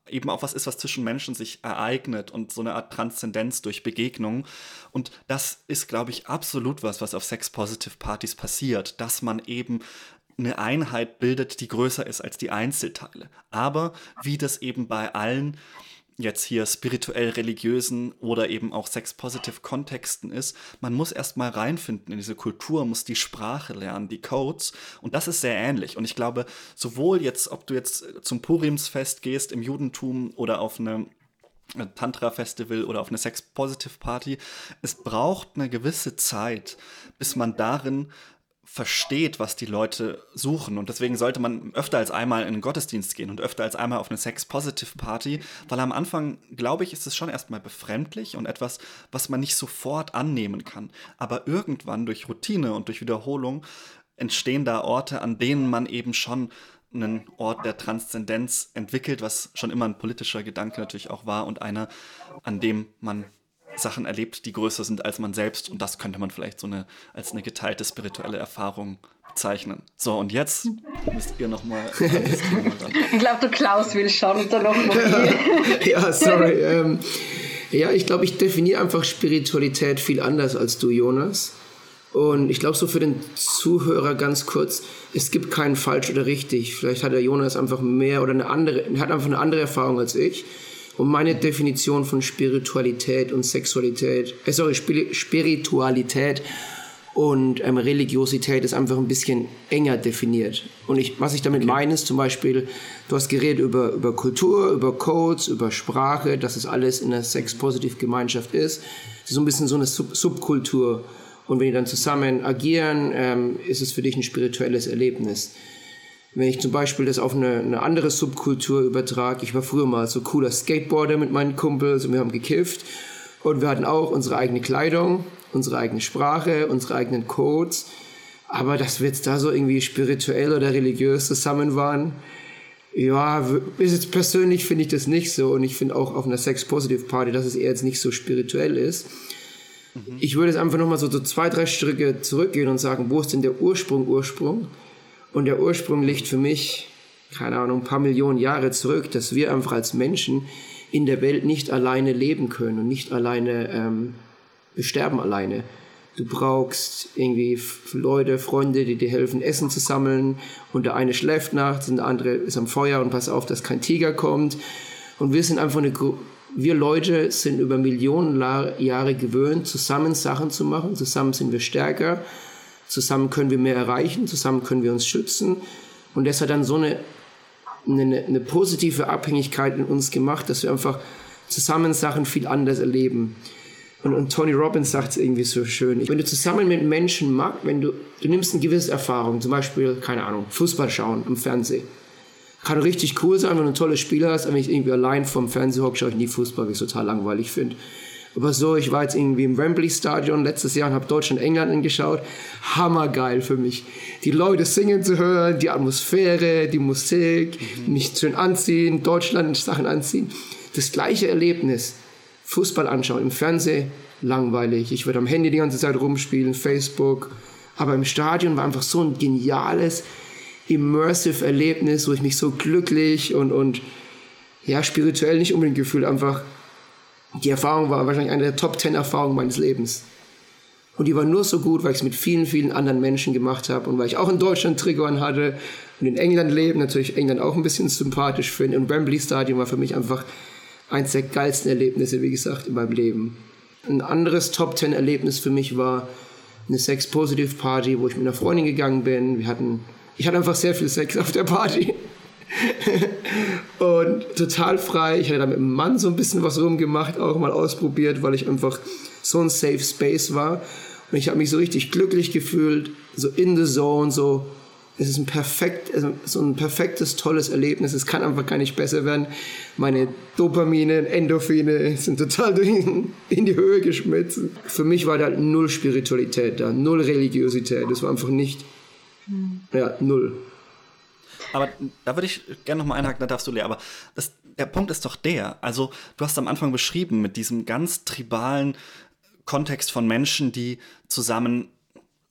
eben auch was ist, was zwischen Menschen sich ereignet und so eine Art Transzendenz durch Begegnung. Und das ist, glaube ich, absolut was, was auf Sex-Positive-Partys passiert, dass man eben eine Einheit bildet, die größer ist als die Einzelteile. Aber wie das eben bei allen jetzt hier spirituell religiösen oder eben auch sex-positive Kontexten ist, man muss erstmal reinfinden in diese Kultur, muss die Sprache lernen, die Codes. Und das ist sehr ähnlich. Und ich glaube, sowohl jetzt, ob du jetzt zum Purimsfest gehst im Judentum oder auf eine Tantra-Festival oder auf eine Sex-Positive-Party, es braucht eine gewisse Zeit, bis man darin versteht, was die Leute suchen. Und deswegen sollte man öfter als einmal in den Gottesdienst gehen und öfter als einmal auf eine Sex-Positive-Party, weil am Anfang, glaube ich, ist es schon erstmal befremdlich und etwas, was man nicht sofort annehmen kann. Aber irgendwann durch Routine und durch Wiederholung entstehen da Orte, an denen man eben schon einen Ort der Transzendenz entwickelt, was schon immer ein politischer Gedanke natürlich auch war und einer, an dem man Sachen erlebt, die größer sind als man selbst. Und das könnte man vielleicht so eine, als eine geteilte spirituelle Erfahrung bezeichnen. So, und jetzt müsst ihr nochmal. ich glaube, du Klaus will schon und dann nochmal. ja, sorry. Ähm, ja, ich glaube, ich definiere einfach Spiritualität viel anders als du, Jonas. Und ich glaube, so für den Zuhörer ganz kurz, es gibt keinen falsch oder richtig. Vielleicht hat der Jonas einfach mehr oder eine andere, hat einfach eine andere Erfahrung als ich. Und meine Definition von Spiritualität und Sexualität, äh, sorry, Spiritualität und ähm, Religiosität ist einfach ein bisschen enger definiert. Und ich, was ich damit okay. meine, ist zum Beispiel, du hast geredet über, über Kultur, über Codes, über Sprache, dass es alles in einer Sex-Positive-Gemeinschaft ist. Es ist so ein bisschen so eine Sub Subkultur. Und wenn die dann zusammen agieren, ähm, ist es für dich ein spirituelles Erlebnis. Wenn ich zum Beispiel das auf eine, eine andere Subkultur übertrage, ich war früher mal so cooler Skateboarder mit meinen Kumpels und wir haben gekifft und wir hatten auch unsere eigene Kleidung, unsere eigene Sprache, unsere eigenen Codes. Aber dass wir jetzt da so irgendwie spirituell oder religiös zusammen waren, ja, ist jetzt persönlich finde ich das nicht so und ich finde auch auf einer Sex-Positive-Party, dass es eher jetzt nicht so spirituell ist. Mhm. Ich würde jetzt einfach nochmal so, so zwei, drei Schritte zurückgehen und sagen, wo ist denn der Ursprung, Ursprung? Und der Ursprung liegt für mich, keine Ahnung, ein paar Millionen Jahre zurück, dass wir einfach als Menschen in der Welt nicht alleine leben können und nicht alleine, ähm, wir sterben alleine. Du brauchst irgendwie Leute, Freunde, die dir helfen, Essen zu sammeln. Und der eine schläft nachts und der andere ist am Feuer und pass auf, dass kein Tiger kommt. Und wir sind einfach eine, wir Leute sind über Millionen Jahre gewöhnt, zusammen Sachen zu machen. Zusammen sind wir stärker. Zusammen können wir mehr erreichen. Zusammen können wir uns schützen. Und das hat dann so eine, eine, eine positive Abhängigkeit in uns gemacht, dass wir einfach zusammen Sachen viel anders erleben. Und, und Tony Robbins sagt es irgendwie so schön. Wenn du zusammen mit Menschen magst, wenn du, du nimmst eine gewisse Erfahrung, zum Beispiel, keine Ahnung, Fußball schauen im Fernsehen. Kann richtig cool sein, wenn du ein tolles Spiel hast, aber wenn ich irgendwie allein vom Fernseher hocke, schaue ich nie Fußball, weil ich es total langweilig finde. Aber so, ich war jetzt irgendwie im Wembley Stadion letztes Jahr und habe Deutschland England angeschaut. Hammergeil für mich. Die Leute singen zu hören, die Atmosphäre, die Musik, mhm. mich schön anziehen, Deutschland Sachen anziehen. Das gleiche Erlebnis. Fußball anschauen im Fernsehen, langweilig. Ich würde am Handy die ganze Zeit rumspielen, Facebook. Aber im Stadion war einfach so ein geniales, immersive Erlebnis, wo ich mich so glücklich und, und ja, spirituell nicht unbedingt gefühlt, einfach die Erfahrung war wahrscheinlich eine der Top 10 Erfahrungen meines Lebens. Und die war nur so gut, weil ich es mit vielen, vielen anderen Menschen gemacht habe und weil ich auch in Deutschland Triggern hatte und in England leben, natürlich England auch ein bisschen sympathisch finde. Und Wembley Stadion war für mich einfach eins der geilsten Erlebnisse, wie gesagt, in meinem Leben. Ein anderes Top 10 Erlebnis für mich war eine Sex Positive Party, wo ich mit einer Freundin gegangen bin. Wir hatten, ich hatte einfach sehr viel Sex auf der Party. und total frei. Ich hatte da mit einem Mann so ein bisschen was rumgemacht, auch mal ausprobiert, weil ich einfach so ein Safe Space war. Und ich habe mich so richtig glücklich gefühlt, so in the zone, so es ist ein perfekt, also so ein perfektes, tolles Erlebnis. Es kann einfach gar nicht besser werden. Meine Dopamine, Endorphine sind total in die Höhe geschmissen. Für mich war da null Spiritualität da, null Religiosität. Das war einfach nicht, hm. ja, null. Aber da würde ich gerne noch mal einhaken, da darfst du leer. Aber das, der Punkt ist doch der. Also, du hast am Anfang beschrieben mit diesem ganz tribalen Kontext von Menschen, die zusammen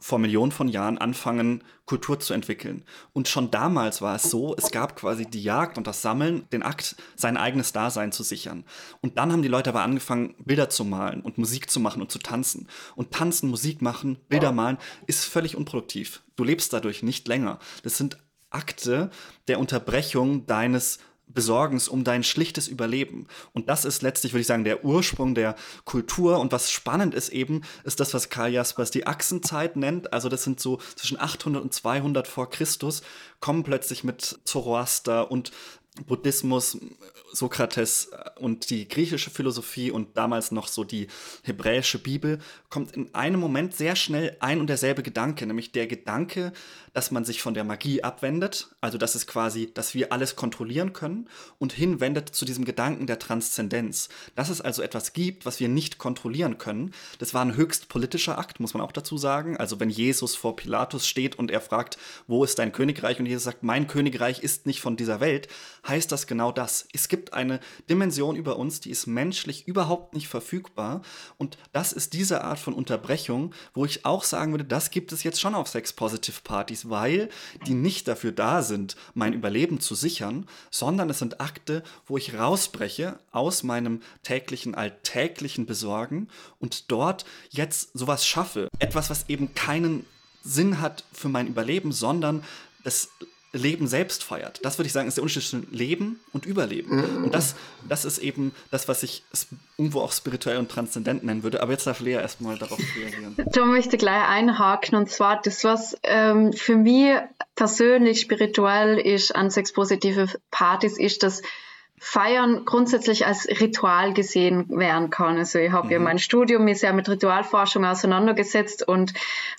vor Millionen von Jahren anfangen, Kultur zu entwickeln. Und schon damals war es so, es gab quasi die Jagd und das Sammeln, den Akt, sein eigenes Dasein zu sichern. Und dann haben die Leute aber angefangen, Bilder zu malen und Musik zu machen und zu tanzen. Und tanzen, Musik machen, Bilder malen ist völlig unproduktiv. Du lebst dadurch nicht länger. Das sind Akte der Unterbrechung deines Besorgens um dein schlichtes Überleben. Und das ist letztlich, würde ich sagen, der Ursprung der Kultur. Und was spannend ist eben, ist das, was Karl Jaspers die Achsenzeit nennt. Also das sind so zwischen 800 und 200 vor Christus, kommen plötzlich mit Zoroaster und Buddhismus, Sokrates und die griechische Philosophie und damals noch so die hebräische Bibel, kommt in einem Moment sehr schnell ein und derselbe Gedanke, nämlich der Gedanke, dass man sich von der Magie abwendet, also dass es quasi, dass wir alles kontrollieren können und hinwendet zu diesem Gedanken der Transzendenz. Dass es also etwas gibt, was wir nicht kontrollieren können. Das war ein höchst politischer Akt, muss man auch dazu sagen. Also wenn Jesus vor Pilatus steht und er fragt, wo ist dein Königreich? Und Jesus sagt, mein Königreich ist nicht von dieser Welt, heißt das genau das. Es gibt eine Dimension über uns, die ist menschlich überhaupt nicht verfügbar. Und das ist diese Art von Unterbrechung, wo ich auch sagen würde, das gibt es jetzt schon auf Weil die nicht dafür da sind, mein Überleben zu sichern, sondern es sind Akte, wo ich rausbreche aus meinem täglichen, alltäglichen Besorgen und dort jetzt sowas schaffe. Etwas, was eben keinen Sinn hat für mein Überleben, sondern das Leben selbst feiert. Das würde ich sagen, ist der Unterschied zwischen Leben und Überleben. Mhm. Und das, das ist eben das, was ich irgendwo auch spirituell und transzendent nennen würde. Aber jetzt darf Lea erstmal darauf reagieren. Da möchte ich gleich einhaken. Und zwar, das, was ähm, für mich persönlich spirituell ist an sexpositive Partys, ist, dass Feiern grundsätzlich als Ritual gesehen werden kann. Also ich habe mhm. ja mein Studium mich sehr mit Ritualforschung auseinandergesetzt und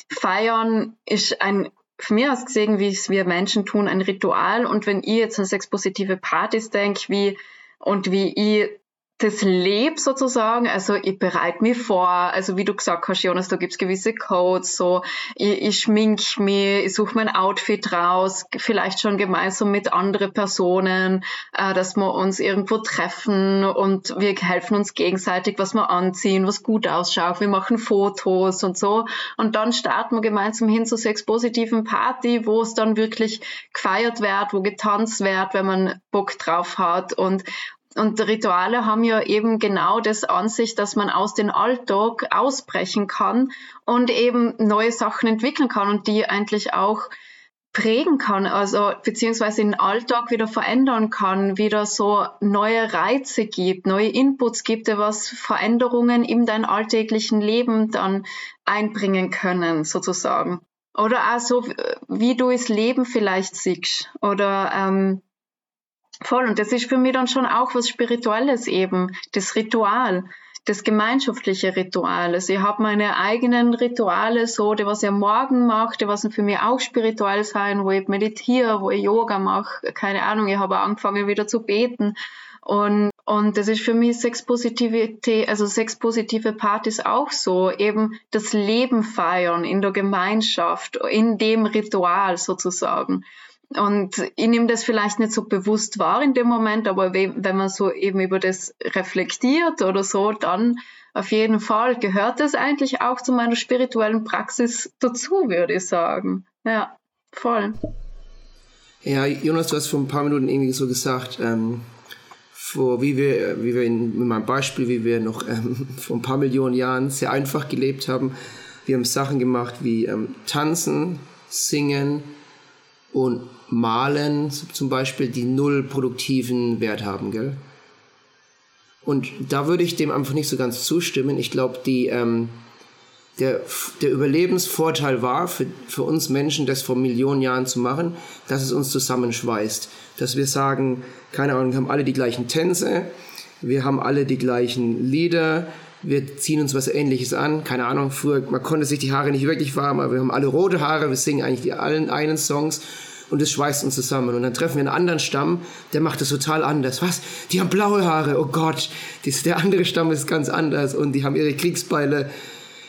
Feiern ist ein für mich aus gesehen, wie es wir Menschen tun, ein Ritual. Und wenn ich jetzt an sexpositive Partys denke, wie und wie ich das lebe sozusagen, also ich bereite mich vor, also wie du gesagt hast, Jonas, da gibt's gewisse Codes, so ich, ich schmink mich, ich suche mein Outfit raus, vielleicht schon gemeinsam mit anderen Personen, äh, dass wir uns irgendwo treffen und wir helfen uns gegenseitig, was wir anziehen, was gut ausschaut, wir machen Fotos und so. Und dann starten wir gemeinsam hin zur sexpositiven Party, wo es dann wirklich gefeiert wird, wo getanzt wird, wenn man Bock drauf hat. Und und Rituale haben ja eben genau das an sich, dass man aus dem Alltag ausbrechen kann und eben neue Sachen entwickeln kann und die eigentlich auch prägen kann, also beziehungsweise den Alltag wieder verändern kann, wieder so neue Reize gibt, neue Inputs gibt, was Veränderungen in dein alltäglichen Leben dann einbringen können, sozusagen. Oder auch so, wie du das Leben vielleicht siehst. Oder ähm, voll. Und das ist für mich dann schon auch was Spirituelles eben, das Ritual das gemeinschaftliche Ritual. Also ich habe meine eigenen Rituale, so, die was ich am Morgen mache, die was für mich auch spirituell sein, wo ich meditiere, wo ich Yoga mache, keine Ahnung, ich habe angefangen wieder zu beten. Und, und das ist für mich Sexpositivität, also sexpositive Partys auch so, eben das Leben feiern in der Gemeinschaft, in dem Ritual sozusagen. Und ich nehme das vielleicht nicht so bewusst wahr in dem Moment, aber wenn man so eben über das reflektiert oder so, dann auf jeden Fall gehört das eigentlich auch zu meiner spirituellen Praxis dazu, würde ich sagen. Ja, voll. Ja, Jonas, du hast vor ein paar Minuten irgendwie so gesagt, ähm, vor, wie wir, wie wir in, in meinem Beispiel, wie wir noch ähm, vor ein paar Millionen Jahren sehr einfach gelebt haben. Wir haben Sachen gemacht wie ähm, tanzen, singen und Malen zum Beispiel, die null produktiven Wert haben, gell? Und da würde ich dem einfach nicht so ganz zustimmen. Ich glaube, die, ähm, der, der Überlebensvorteil war für, für uns Menschen, das vor Millionen Jahren zu machen, dass es uns zusammenschweißt. Dass wir sagen, keine Ahnung, wir haben alle die gleichen Tänze, wir haben alle die gleichen Lieder, wir ziehen uns was ähnliches an. Keine Ahnung, früher, man konnte sich die Haare nicht wirklich warm, aber wir haben alle rote Haare, wir singen eigentlich die allen einen Songs und es schweißt uns zusammen. Und dann treffen wir einen anderen Stamm, der macht das total anders. Was? Die haben blaue Haare, oh Gott. Dies, der andere Stamm ist ganz anders und die haben ihre Kriegsbeile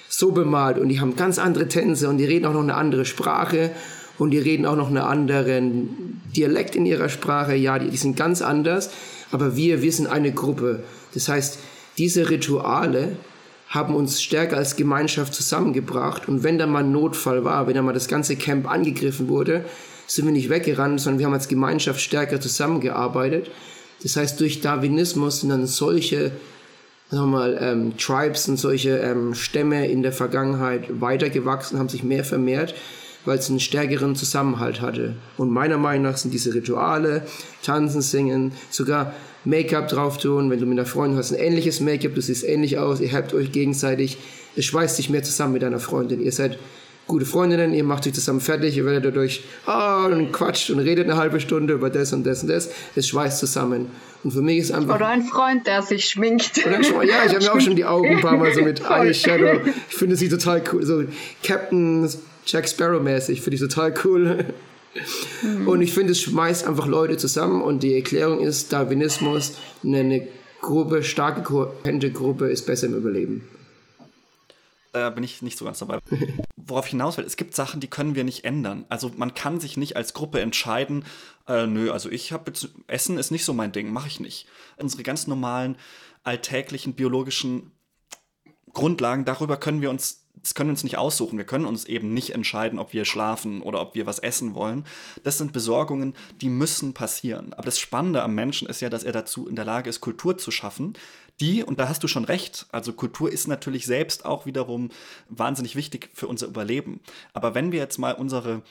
so bemalt und die haben ganz andere Tänze und die reden auch noch eine andere Sprache und die reden auch noch einen anderen Dialekt in ihrer Sprache. Ja, die, die sind ganz anders, aber wir, wir sind eine Gruppe. Das heißt, diese Rituale haben uns stärker als Gemeinschaft zusammengebracht und wenn da mal ein Notfall war, wenn da mal das ganze Camp angegriffen wurde, sind wir nicht weggerannt, sondern wir haben als Gemeinschaft stärker zusammengearbeitet. Das heißt, durch Darwinismus sind dann solche sagen wir mal, ähm, Tribes und solche ähm, Stämme in der Vergangenheit weitergewachsen, haben sich mehr vermehrt, weil es einen stärkeren Zusammenhalt hatte. Und meiner Meinung nach sind diese Rituale, Tanzen, Singen, sogar Make-up drauf tun, wenn du mit einer Freundin hast ein ähnliches Make-up, du siehst ähnlich aus, ihr habt euch gegenseitig, es schweißt dich mehr zusammen mit deiner Freundin. Ihr seid gute Freundinnen, ihr macht euch zusammen fertig, ihr werdet dadurch ah, und quatscht und redet eine halbe Stunde über das und das und das. Es schweißt zusammen. Und für mich ist einfach. Oder ein Freund, der sich schminkt. Oder, ja, ich habe mir auch schon die Augen ein paar Mal so mit Eyeshadow. Ich finde sie total cool. So Captain Jack Sparrow mäßig, finde ich total cool. Mhm. Und ich finde, es schmeißt einfach Leute zusammen und die Erklärung ist, Darwinismus, eine Gruppe, starke Gruppe ist besser im Überleben da bin ich nicht so ganz dabei. Worauf ich hinaus will, es gibt Sachen, die können wir nicht ändern. Also man kann sich nicht als Gruppe entscheiden, äh, nö, also ich habe Essen ist nicht so mein Ding, mache ich nicht. Unsere ganz normalen, alltäglichen, biologischen Grundlagen, darüber können wir uns das können wir uns nicht aussuchen. Wir können uns eben nicht entscheiden, ob wir schlafen oder ob wir was essen wollen. Das sind Besorgungen, die müssen passieren. Aber das Spannende am Menschen ist ja, dass er dazu in der Lage ist, Kultur zu schaffen, die, und da hast du schon recht, also Kultur ist natürlich selbst auch wiederum wahnsinnig wichtig für unser Überleben. Aber wenn wir jetzt mal unsere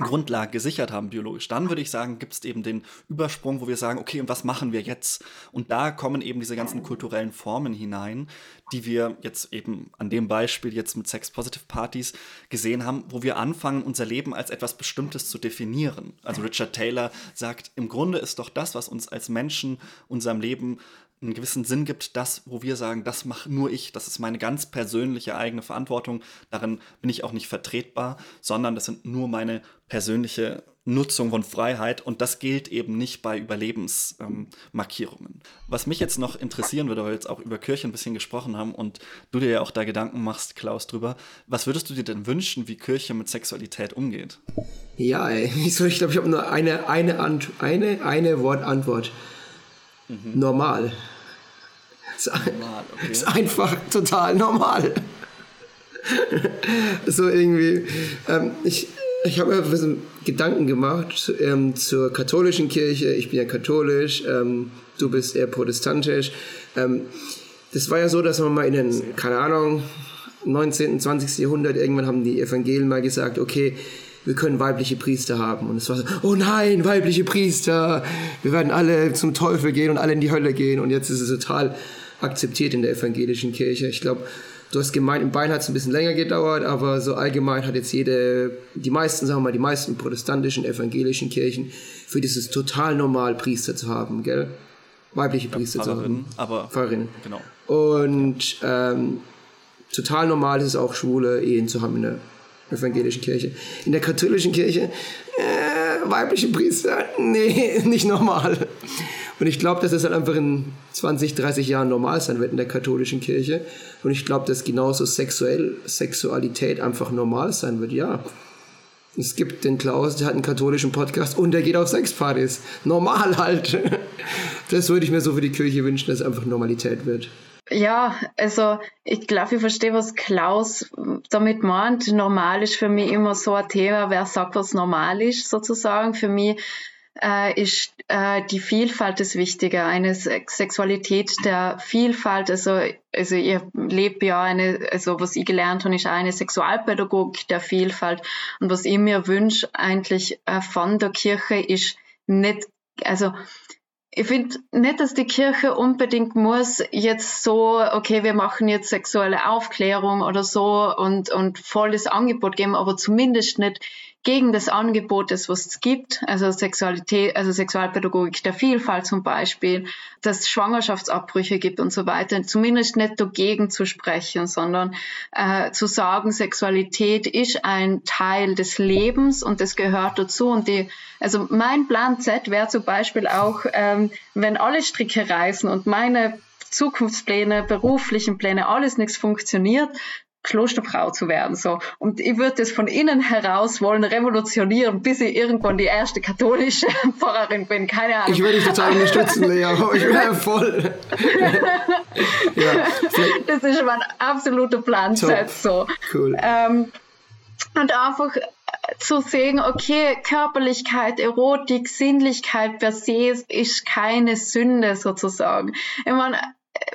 Grundlage gesichert haben biologisch, dann würde ich sagen, gibt es eben den Übersprung, wo wir sagen, okay, und was machen wir jetzt? Und da kommen eben diese ganzen kulturellen Formen hinein, die wir jetzt eben an dem Beispiel jetzt mit Sex-Positive-Partys gesehen haben, wo wir anfangen, unser Leben als etwas Bestimmtes zu definieren. Also Richard Taylor sagt, im Grunde ist doch das, was uns als Menschen unserem Leben einen gewissen Sinn gibt, das, wo wir sagen, das mache nur ich, das ist meine ganz persönliche eigene Verantwortung, darin bin ich auch nicht vertretbar, sondern das sind nur meine persönliche Nutzung von Freiheit und das gilt eben nicht bei Überlebensmarkierungen. Ähm, Was mich jetzt noch interessieren würde, weil wir jetzt auch über Kirche ein bisschen gesprochen haben und du dir ja auch da Gedanken machst, Klaus, drüber, was würdest du dir denn wünschen, wie Kirche mit Sexualität umgeht? Ja, ey, ich glaube, ich habe nur eine, eine, eine, eine Wortantwort. Mhm. Normal. Ist, normal okay. ist einfach total normal. so irgendwie. Ähm, ich ich habe mir ein bisschen Gedanken gemacht ähm, zur katholischen Kirche. Ich bin ja katholisch, ähm, du bist eher protestantisch. Ähm, das war ja so, dass man mal in den, keine Ahnung, 19., 20. Jahrhundert irgendwann haben die Evangelien mal gesagt, okay, wir können weibliche Priester haben. Und es war so, oh nein, weibliche Priester, wir werden alle zum Teufel gehen und alle in die Hölle gehen. Und jetzt ist es total akzeptiert in der evangelischen Kirche. Ich glaube, du hast gemeint, im Bein hat es ein bisschen länger gedauert, aber so allgemein hat jetzt jede, die meisten, sagen wir mal, die meisten protestantischen, evangelischen Kirchen, für dieses total normal, Priester zu haben, gell? Weibliche Priester ja, zu haben. aber Pfarrerinnen. Genau. Und ähm, total normal ist es auch, schwule Ehen zu haben in der evangelischen Kirche. In der katholischen Kirche, äh, weibliche Priester, nee, nicht normal. Und ich glaube, dass das halt einfach in 20, 30 Jahren normal sein wird in der katholischen Kirche. Und ich glaube, dass genauso sexuell, Sexualität einfach normal sein wird, ja. Es gibt den Klaus, der hat einen katholischen Podcast und der geht auf Sexpartys. Normal halt. Das würde ich mir so für die Kirche wünschen, dass es einfach Normalität wird. Ja, also ich glaube, ich verstehe, was Klaus damit meint. Normal ist für mich immer so ein Thema, wer sagt, was normal ist, sozusagen. Für mich äh, ist äh, die Vielfalt das Wichtige, eine Sexualität der Vielfalt. Also, also ich lebe ja eine, also was ich gelernt habe, ist eine Sexualpädagogik der Vielfalt. Und was ich mir wünsche eigentlich äh, von der Kirche ist nicht, also ich finde nicht, dass die Kirche unbedingt muss jetzt so, okay, wir machen jetzt sexuelle Aufklärung oder so und, und volles Angebot geben, aber zumindest nicht gegen das Angebot, das was es gibt, also Sexualität, also Sexualpädagogik der Vielfalt zum Beispiel, dass es Schwangerschaftsabbrüche gibt und so weiter, zumindest nicht dagegen zu sprechen, sondern äh, zu sagen, Sexualität ist ein Teil des Lebens und das gehört dazu. Und die, also mein Plan Z wäre zum Beispiel auch, ähm, wenn alle Stricke reißen und meine Zukunftspläne, beruflichen Pläne, alles nichts funktioniert, Klosterfrau zu werden. So. Und ich würde das von innen heraus wollen revolutionieren, bis ich irgendwann die erste katholische Pfarrerin bin. Keine Ahnung. Ich würde dich total unterstützen, Lea. Ich wäre voll. ja, das ist mein absoluter Plan. So. Cool. Ähm, und einfach zu sehen, okay, Körperlichkeit, Erotik, Sinnlichkeit per se ist keine Sünde sozusagen. Ich meine,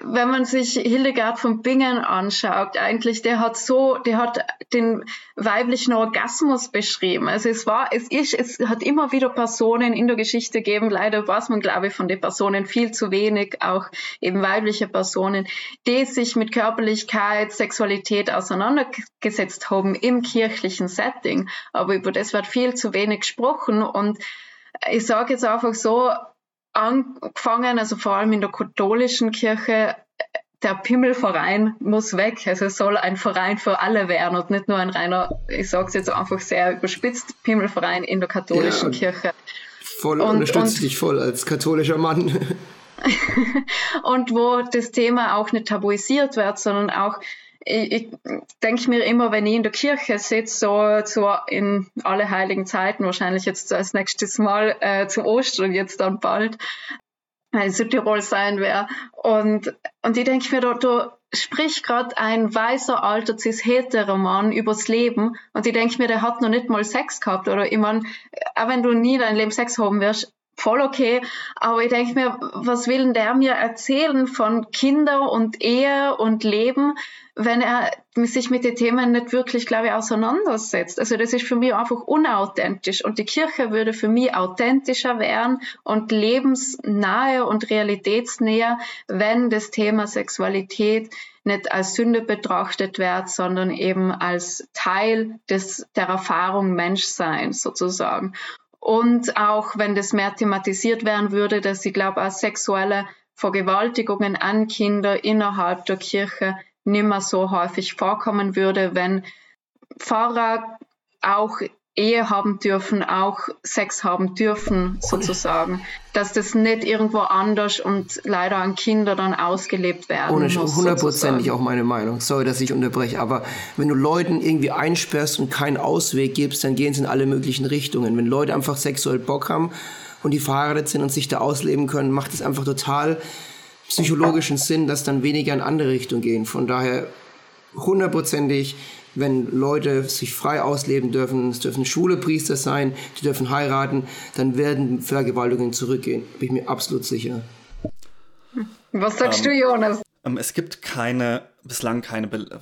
wenn man sich Hildegard von Bingen anschaut, eigentlich, der hat so, der hat den weiblichen Orgasmus beschrieben. Also es war, es ist, es hat immer wieder Personen in der Geschichte gegeben, leider weiß man, glaube ich, von den Personen viel zu wenig, auch eben weibliche Personen, die sich mit Körperlichkeit, Sexualität auseinandergesetzt haben im kirchlichen Setting. Aber über das wird viel zu wenig gesprochen und ich sage jetzt einfach so, angefangen, also vor allem in der katholischen Kirche, der Pimmelverein muss weg. Also es soll ein Verein für alle werden und nicht nur ein reiner, ich sage es jetzt einfach sehr überspitzt, Pimmelverein in der katholischen ja, Kirche. Voll und, unterstütze dich voll als katholischer Mann. und wo das Thema auch nicht tabuisiert wird, sondern auch ich, ich denke mir immer, wenn ich in der Kirche sitze, so, so in alle heiligen Zeiten, wahrscheinlich jetzt als nächstes Mal äh, zu Ostern jetzt dann bald, in Südtirol sein werde. Und, und ich denke mir, da, da spricht gerade ein weißer, alter, cis-heterer Mann übers Leben und ich denke mir, der hat noch nicht mal Sex gehabt. Oder ich meine, auch wenn du nie dein Leben Sex haben wirst, voll okay. Aber ich denke mir, was will denn der mir erzählen von Kinder und Ehe und Leben, wenn er sich mit den Themen nicht wirklich, glaube ich, auseinandersetzt. Also das ist für mich einfach unauthentisch. Und die Kirche würde für mich authentischer werden und lebensnahe und realitätsnäher, wenn das Thema Sexualität nicht als Sünde betrachtet wird, sondern eben als Teil des, der Erfahrung Menschseins sozusagen. Und auch wenn das mehr thematisiert werden würde, dass ich glaube, auch sexuelle Vergewaltigungen an Kinder innerhalb der Kirche nicht mehr so häufig vorkommen würde, wenn Pfarrer auch Ehe haben dürfen, auch Sex haben dürfen, sozusagen. Dass das nicht irgendwo anders und leider an Kinder dann ausgelebt werden Ohne muss. Hundertprozentig auch meine Meinung. Sorry, dass ich unterbreche, aber wenn du Leuten irgendwie einsperrst und keinen Ausweg gibst, dann gehen sie in alle möglichen Richtungen. Wenn Leute einfach sexuell Bock haben und die verheiratet sind und sich da ausleben können, macht es einfach total psychologischen Sinn, dass dann weniger in andere Richtungen gehen. Von daher hundertprozentig wenn Leute sich frei ausleben dürfen, es dürfen schwule Priester sein, die dürfen heiraten, dann werden Vergewaltigungen zurückgehen. Bin ich mir absolut sicher. Was sagst ähm, du, Jonas? Ähm, es gibt keine, bislang keine Be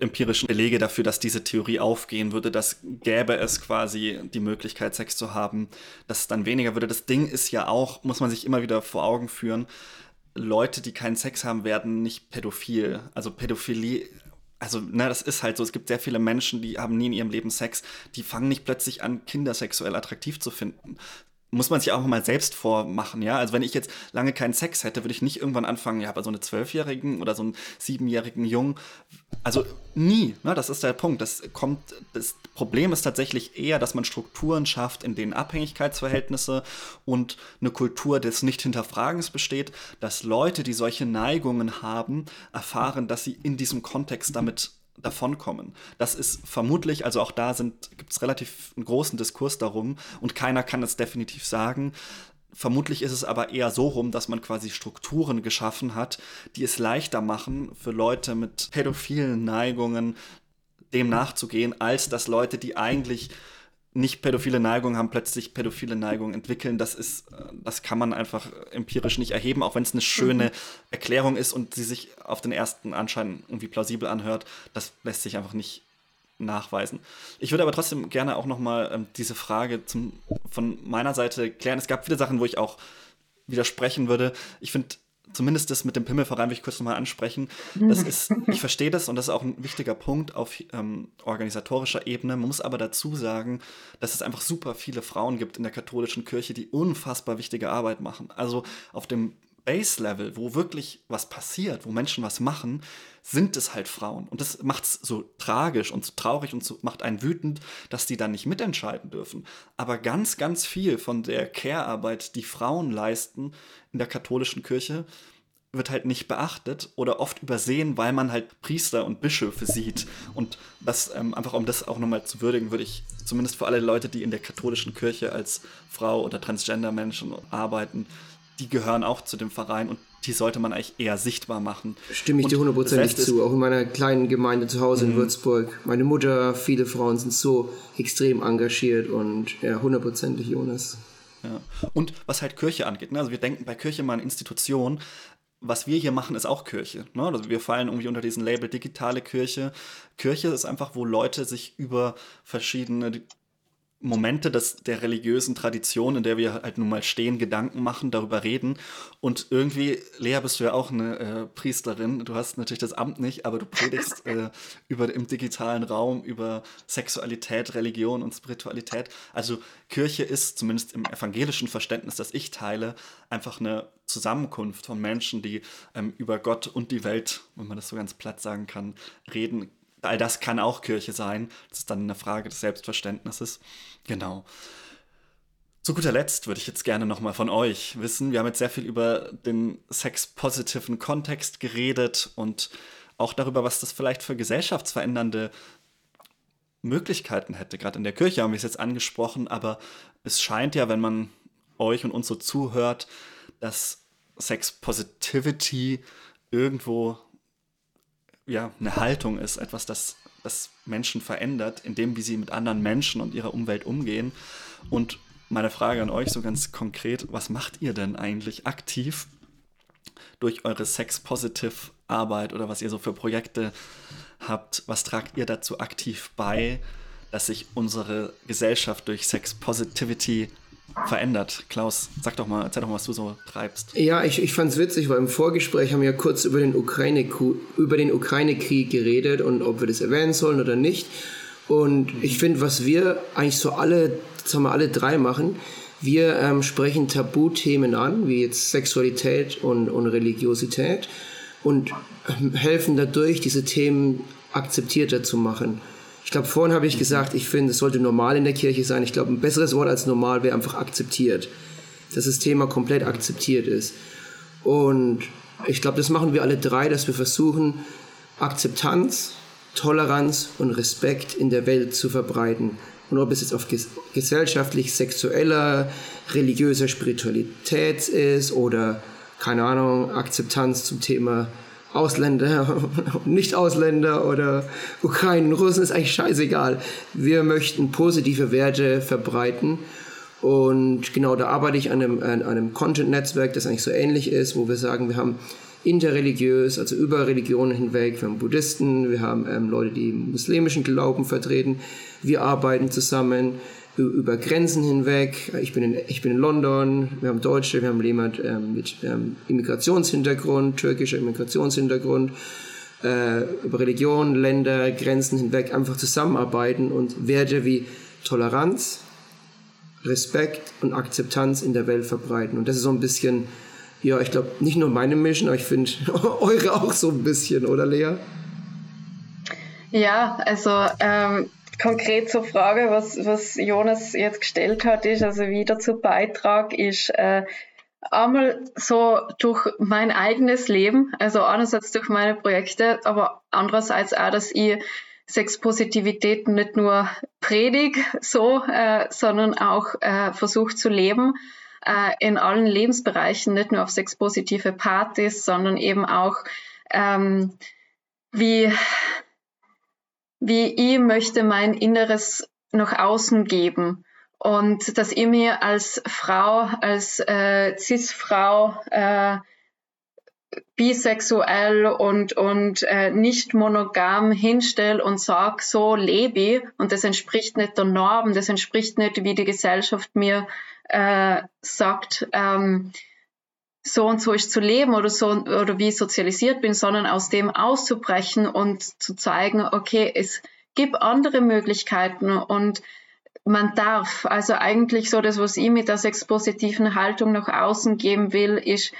empirischen Belege dafür, dass diese Theorie aufgehen würde, dass gäbe es quasi die Möglichkeit, Sex zu haben, dass es dann weniger würde. Das Ding ist ja auch, muss man sich immer wieder vor Augen führen, Leute, die keinen Sex haben, werden nicht pädophil. Also Pädophilie also, ne, das ist halt so. Es gibt sehr viele Menschen, die haben nie in ihrem Leben Sex. Die fangen nicht plötzlich an, Kinder sexuell attraktiv zu finden muss man sich auch mal selbst vormachen, ja. Also wenn ich jetzt lange keinen Sex hätte, würde ich nicht irgendwann anfangen, ja, bei so einem Zwölfjährigen oder so einem siebenjährigen Jungen. Also nie, ne? Das ist der Punkt. Das kommt, das Problem ist tatsächlich eher, dass man Strukturen schafft, in denen Abhängigkeitsverhältnisse und eine Kultur des Nicht-Hinterfragens besteht, dass Leute, die solche Neigungen haben, erfahren, dass sie in diesem Kontext damit davonkommen. Das ist vermutlich, also auch da gibt es relativ einen großen Diskurs darum und keiner kann es definitiv sagen. Vermutlich ist es aber eher so rum, dass man quasi Strukturen geschaffen hat, die es leichter machen für Leute mit pädophilen Neigungen dem nachzugehen, als dass Leute, die eigentlich nicht pädophile Neigungen haben, plötzlich pädophile Neigungen entwickeln. Das ist, äh, das kann man einfach empirisch nicht erheben, auch wenn es eine schöne mhm. Erklärung ist und sie sich auf den ersten Anschein irgendwie plausibel anhört. Das lässt sich einfach nicht nachweisen. Ich würde aber trotzdem gerne auch noch mal ähm, diese Frage zum, von meiner Seite klären. Es gab viele Sachen, wo ich auch widersprechen würde. Ich finde zumindest das mit dem Pimmelverein will ich kurz nochmal ansprechen. Das ist, ich verstehe das und das ist auch ein wichtiger Punkt auf ähm, organisatorischer Ebene. Man muss aber dazu sagen, dass es einfach super viele Frauen gibt in der katholischen Kirche, die unfassbar wichtige Arbeit machen. Also auf dem Base-Level, wo wirklich was passiert, wo Menschen was machen, sind es halt Frauen. Und das macht es so tragisch und so traurig und so, macht einen wütend, dass die dann nicht mitentscheiden dürfen. Aber ganz, ganz viel von der Care-Arbeit, die Frauen leisten in der katholischen Kirche, wird halt nicht beachtet oder oft übersehen, weil man halt Priester und Bischöfe sieht. Und das, ähm, einfach um das auch nochmal zu würdigen, würde ich zumindest für alle Leute, die in der katholischen Kirche als Frau oder Transgender-Menschen arbeiten, die gehören auch zu dem Verein und die sollte man eigentlich eher sichtbar machen. Stimme ich dir hundertprozentig zu, auch in meiner kleinen Gemeinde zu Hause in mhm. Würzburg. Meine Mutter, viele Frauen sind so extrem engagiert und ja, hundertprozentig Jonas. Ja. Und was halt Kirche angeht, ne? also wir denken bei Kirche mal an Institutionen, was wir hier machen, ist auch Kirche. Ne? Also wir fallen irgendwie unter diesen Label digitale Kirche. Kirche ist einfach, wo Leute sich über verschiedene Momente des, der religiösen Tradition, in der wir halt nun mal stehen, Gedanken machen, darüber reden. Und irgendwie, Lea, bist du ja auch eine äh, Priesterin. Du hast natürlich das Amt nicht, aber du predigst äh, über, im digitalen Raum über Sexualität, Religion und Spiritualität. Also Kirche ist, zumindest im evangelischen Verständnis, das ich teile, einfach eine Zusammenkunft von Menschen, die ähm, über Gott und die Welt, wenn man das so ganz platt sagen kann, reden all das kann auch Kirche sein. Das ist dann eine Frage des Selbstverständnisses. Genau. Zu guter Letzt würde ich jetzt gerne nochmal von euch wissen. Wir haben jetzt sehr viel über den sexpositiven Kontext geredet und auch darüber, was das vielleicht für gesellschaftsverändernde Möglichkeiten hätte. Gerade in der Kirche haben wir es jetzt angesprochen, aber es scheint ja, wenn man euch und uns so zuhört, dass Sex Positivity irgendwo ja, eine Haltung ist, etwas, das, das Menschen verändert, indem wie sie mit anderen Menschen und ihrer Umwelt umgehen. Und meine Frage an euch so ganz konkret, was macht ihr denn eigentlich aktiv durch eure Sex-Positive-Arbeit oder was ihr so für Projekte habt? Was tragt ihr dazu aktiv bei, dass sich unsere Gesellschaft durch Sex-Positivity verändert. Klaus, sag doch mal, erzähl doch mal, was du so treibst. Ja, ich, ich fand es witzig, weil im Vorgespräch haben wir ja kurz über den Ukraine-Krieg Ukraine geredet und ob wir das erwähnen sollen oder nicht. Und mhm. ich finde, was wir eigentlich so alle, sagen wir alle drei machen, wir ähm, sprechen Tabuthemen an, wie jetzt Sexualität und, und Religiosität und ähm, helfen dadurch, diese Themen akzeptierter zu machen. Ich glaube, vorhin habe ich gesagt, ich finde, es sollte normal in der Kirche sein. Ich glaube, ein besseres Wort als normal wäre einfach akzeptiert. Dass das Thema komplett akzeptiert ist. Und ich glaube, das machen wir alle drei, dass wir versuchen, Akzeptanz, Toleranz und Respekt in der Welt zu verbreiten. Und ob es jetzt auf gesellschaftlich, sexueller, religiöser Spiritualität ist oder, keine Ahnung, Akzeptanz zum Thema Ausländer, Nicht-Ausländer oder Ukrainen, Russen, ist eigentlich scheißegal. Wir möchten positive Werte verbreiten. Und genau da arbeite ich an einem, an einem Content-Netzwerk, das eigentlich so ähnlich ist, wo wir sagen, wir haben interreligiös, also über Religionen hinweg. Wir haben Buddhisten, wir haben ähm, Leute, die muslimischen Glauben vertreten. Wir arbeiten zusammen über Grenzen hinweg. Ich bin in, ich bin in London, wir haben Deutsche, wir haben jemand ähm, mit ähm, Immigrationshintergrund, türkischer Immigrationshintergrund, äh, über Religion, Länder, Grenzen hinweg einfach zusammenarbeiten und Werte wie Toleranz, Respekt und Akzeptanz in der Welt verbreiten. Und das ist so ein bisschen, ja, ich glaube, nicht nur meine Mission, aber ich finde eure auch so ein bisschen, oder Lea? Ja, also ähm, konkret zur Frage, was, was Jonas jetzt gestellt hat, ist, also wie dazu Beitrag ist, äh, einmal so durch mein eigenes Leben, also einerseits durch meine Projekte, aber andererseits auch, dass ich Sexpositivität nicht nur predig so, äh, sondern auch äh, versucht zu leben äh, in allen Lebensbereichen, nicht nur auf sexpositive Partys, sondern eben auch ähm, wie wie ich möchte mein Inneres nach außen geben. Und dass ich mir als Frau, als äh, Cis-Frau, äh, bisexuell und, und äh, nicht monogam hinstelle und sag, so lebe ich. Und das entspricht nicht der Norm, das entspricht nicht, wie die Gesellschaft mir äh, sagt, ähm, so und so ist zu leben oder so oder wie ich sozialisiert bin, sondern aus dem auszubrechen und zu zeigen, okay, es gibt andere Möglichkeiten und man darf. Also eigentlich so das, was ich mit der sexpositiven Haltung nach außen geben will, ist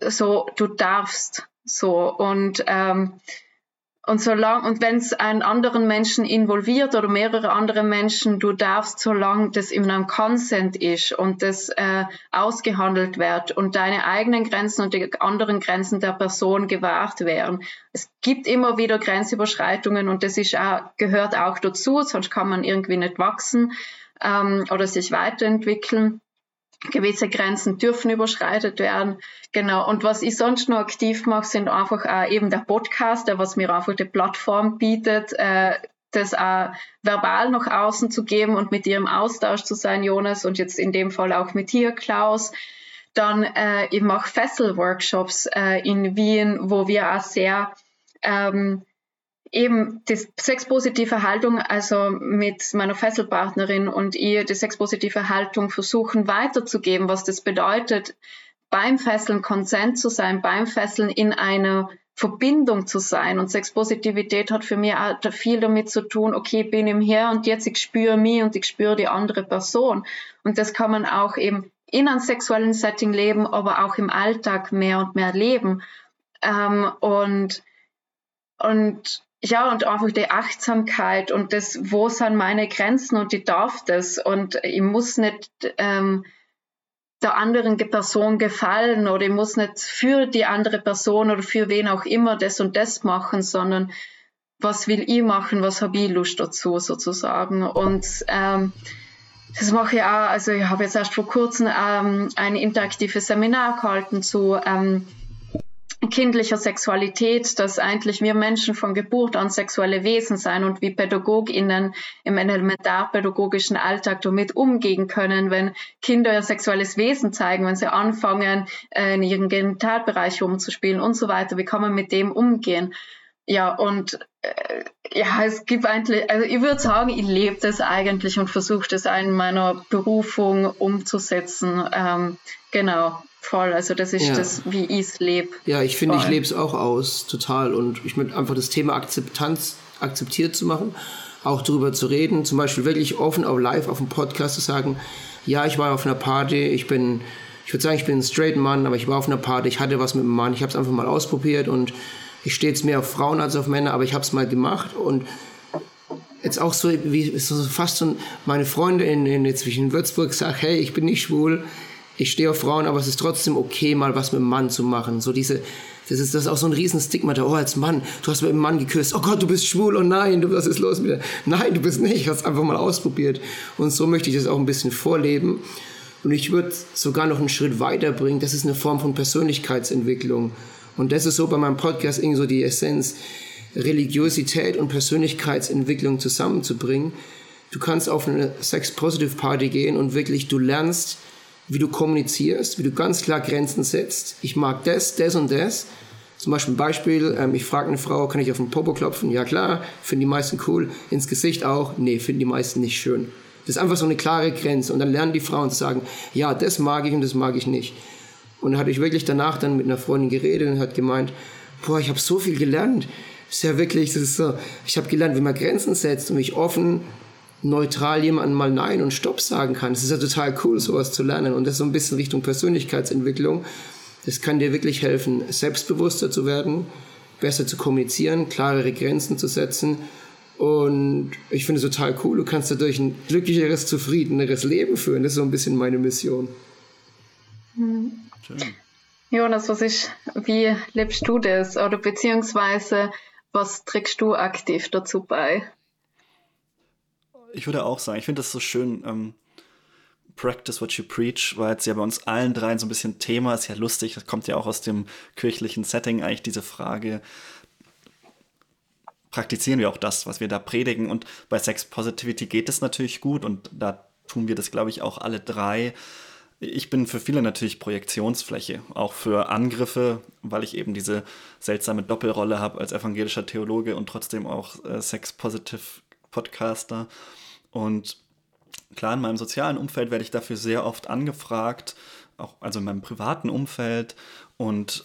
so, du darfst so und ähm, und solange, und wenn es einen anderen Menschen involviert oder mehrere andere Menschen, du darfst, solange das in einem Consent ist und das äh, ausgehandelt wird und deine eigenen Grenzen und die anderen Grenzen der Person gewahrt werden. Es gibt immer wieder Grenzüberschreitungen und das ist auch, gehört auch dazu, sonst kann man irgendwie nicht wachsen ähm, oder sich weiterentwickeln gewisse Grenzen dürfen überschreitet werden. Genau. Und was ich sonst noch aktiv mache, sind einfach auch eben der Podcast, der was mir einfach die Plattform bietet, äh, das auch verbal nach außen zu geben und mit im Austausch zu sein, Jonas, und jetzt in dem Fall auch mit dir, Klaus. Dann, äh, ich mache Fessel-Workshops äh, in Wien, wo wir auch sehr ähm, eben die sexpositive Haltung, also mit meiner Fesselpartnerin und ihr die sexpositive Haltung versuchen weiterzugeben, was das bedeutet, beim Fesseln Konsent zu sein, beim Fesseln in einer Verbindung zu sein. Und Sexpositivität hat für mich auch viel damit zu tun, okay, ich bin im Hier und jetzt, ich spüre mich und ich spüre die andere Person. Und das kann man auch eben in einem sexuellen Setting leben, aber auch im Alltag mehr und mehr leben. Ähm, und, und ja, und einfach die Achtsamkeit und das, wo sind meine Grenzen und ich darf das und ich muss nicht ähm, der anderen Person gefallen oder ich muss nicht für die andere Person oder für wen auch immer das und das machen, sondern was will ich machen, was habe ich Lust dazu sozusagen. Und ähm, das mache ich auch, also ich habe jetzt erst vor kurzem ähm, ein interaktives Seminar gehalten zu ähm, kindlicher Sexualität, dass eigentlich wir Menschen von Geburt an sexuelle Wesen sein und wie PädagogInnen im elementarpädagogischen Alltag damit umgehen können, wenn Kinder ihr sexuelles Wesen zeigen, wenn sie anfangen, äh, in ihren Genitalbereich rumzuspielen und so weiter. Wie kann man mit dem umgehen? Ja, und äh, ja, es gibt eigentlich, also ich würde sagen, ich lebe das eigentlich und versuche das in meiner Berufung umzusetzen. Ähm, genau. Voll, also das ist ja. das, wie ich es lebe. Ja, ich finde, ich lebe es auch aus, total. Und ich möchte einfach das Thema Akzeptanz akzeptiert zu machen, auch darüber zu reden, zum Beispiel wirklich offen auch live auf dem Podcast zu sagen, ja, ich war auf einer Party, ich bin, ich würde sagen, ich bin ein straight Mann, aber ich war auf einer Party, ich hatte was mit einem Mann, ich habe es einfach mal ausprobiert und ich stehe jetzt mehr auf Frauen als auf Männer, aber ich habe es mal gemacht und jetzt auch so wie so fast so meine Freunde in, in jetzt in Würzburg sagen, hey, ich bin nicht schwul, ich stehe auf Frauen, aber es ist trotzdem okay, mal was mit einem Mann zu machen. So diese, das ist, das ist auch so ein Riesenstigma da. Oh, als Mann, du hast mit einem Mann geküsst. Oh Gott, du bist schwul. Oh nein, du, was ist los mit dir? Nein, du bist nicht. Hast einfach mal ausprobiert. Und so möchte ich das auch ein bisschen vorleben. Und ich würde sogar noch einen Schritt weiter bringen. Das ist eine Form von Persönlichkeitsentwicklung. Und das ist so bei meinem Podcast irgendwie so die Essenz, Religiosität und Persönlichkeitsentwicklung zusammenzubringen. Du kannst auf eine Sex-Positive-Party gehen und wirklich, du lernst, wie du kommunizierst, wie du ganz klar Grenzen setzt. Ich mag das, das und das. Zum Beispiel Beispiel, ähm, ich frage eine Frau, kann ich auf den Popo klopfen? Ja klar, finden die meisten cool. Ins Gesicht auch? Nee, finden die meisten nicht schön. Das ist einfach so eine klare Grenze. Und dann lernen die Frauen zu sagen, ja, das mag ich und das mag ich nicht. Und dann hatte ich wirklich danach dann mit einer Freundin geredet und hat gemeint, boah, ich habe so viel gelernt. Das ist ja wirklich, das ist so, ich habe gelernt, wie man Grenzen setzt und mich offen, neutral jemandem mal Nein und Stopp sagen kann. Das ist ja total cool, sowas zu lernen. Und das ist so ein bisschen Richtung Persönlichkeitsentwicklung. Das kann dir wirklich helfen, selbstbewusster zu werden, besser zu kommunizieren, klarere Grenzen zu setzen. Und ich finde es total cool. Du kannst dadurch ein glücklicheres, zufriedeneres Leben führen. Das ist so ein bisschen meine Mission. Mhm. Jonas, was ist, wie lebst du das? Oder beziehungsweise, was trägst du aktiv dazu bei? Ich würde auch sagen, ich finde das so schön, ähm, Practice what you preach war jetzt ja bei uns allen dreien so ein bisschen Thema, ist ja lustig, das kommt ja auch aus dem kirchlichen Setting eigentlich diese Frage, praktizieren wir auch das, was wir da predigen und bei Sex Positivity geht es natürlich gut und da tun wir das, glaube ich, auch alle drei. Ich bin für viele natürlich Projektionsfläche, auch für Angriffe, weil ich eben diese seltsame Doppelrolle habe als evangelischer Theologe und trotzdem auch äh, Sex-Positive Podcaster. Und klar, in meinem sozialen Umfeld werde ich dafür sehr oft angefragt, auch also in meinem privaten Umfeld. Und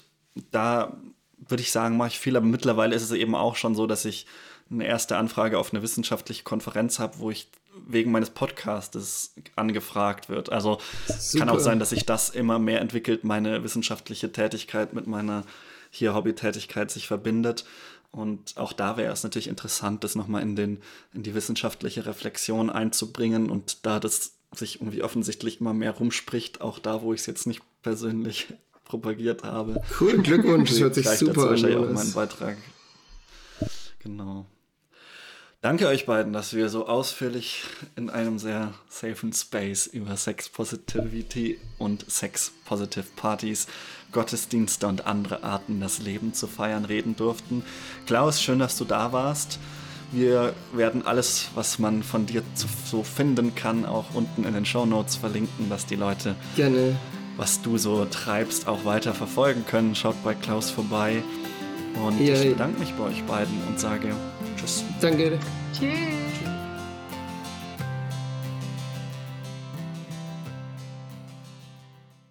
da würde ich sagen, mache ich viel, aber mittlerweile ist es eben auch schon so, dass ich eine erste Anfrage auf eine wissenschaftliche Konferenz habe, wo ich wegen meines Podcastes angefragt wird. Also Super. kann auch sein, dass sich das immer mehr entwickelt, meine wissenschaftliche Tätigkeit mit meiner hier Hobbytätigkeit sich verbindet. Und auch da wäre es natürlich interessant, das nochmal in, den, in die wissenschaftliche Reflexion einzubringen. Und da das sich irgendwie offensichtlich immer mehr rumspricht, auch da, wo ich es jetzt nicht persönlich propagiert habe. Cool, Glückwunsch, das hört sich super an. wahrscheinlich auch meinen Beitrag. Genau. Danke euch beiden, dass wir so ausführlich in einem sehr safen Space über Sex Positivity und Sex Positive Partys, Gottesdienste und andere Arten, das Leben zu feiern, reden durften. Klaus, schön, dass du da warst. Wir werden alles, was man von dir so finden kann, auch unten in den Show Notes verlinken, dass die Leute, Gerne. was du so treibst, auch weiter verfolgen können. Schaut bei Klaus vorbei. Und ja, ich bedanke mich bei euch beiden und sage Tschüss. Danke. Tschüss.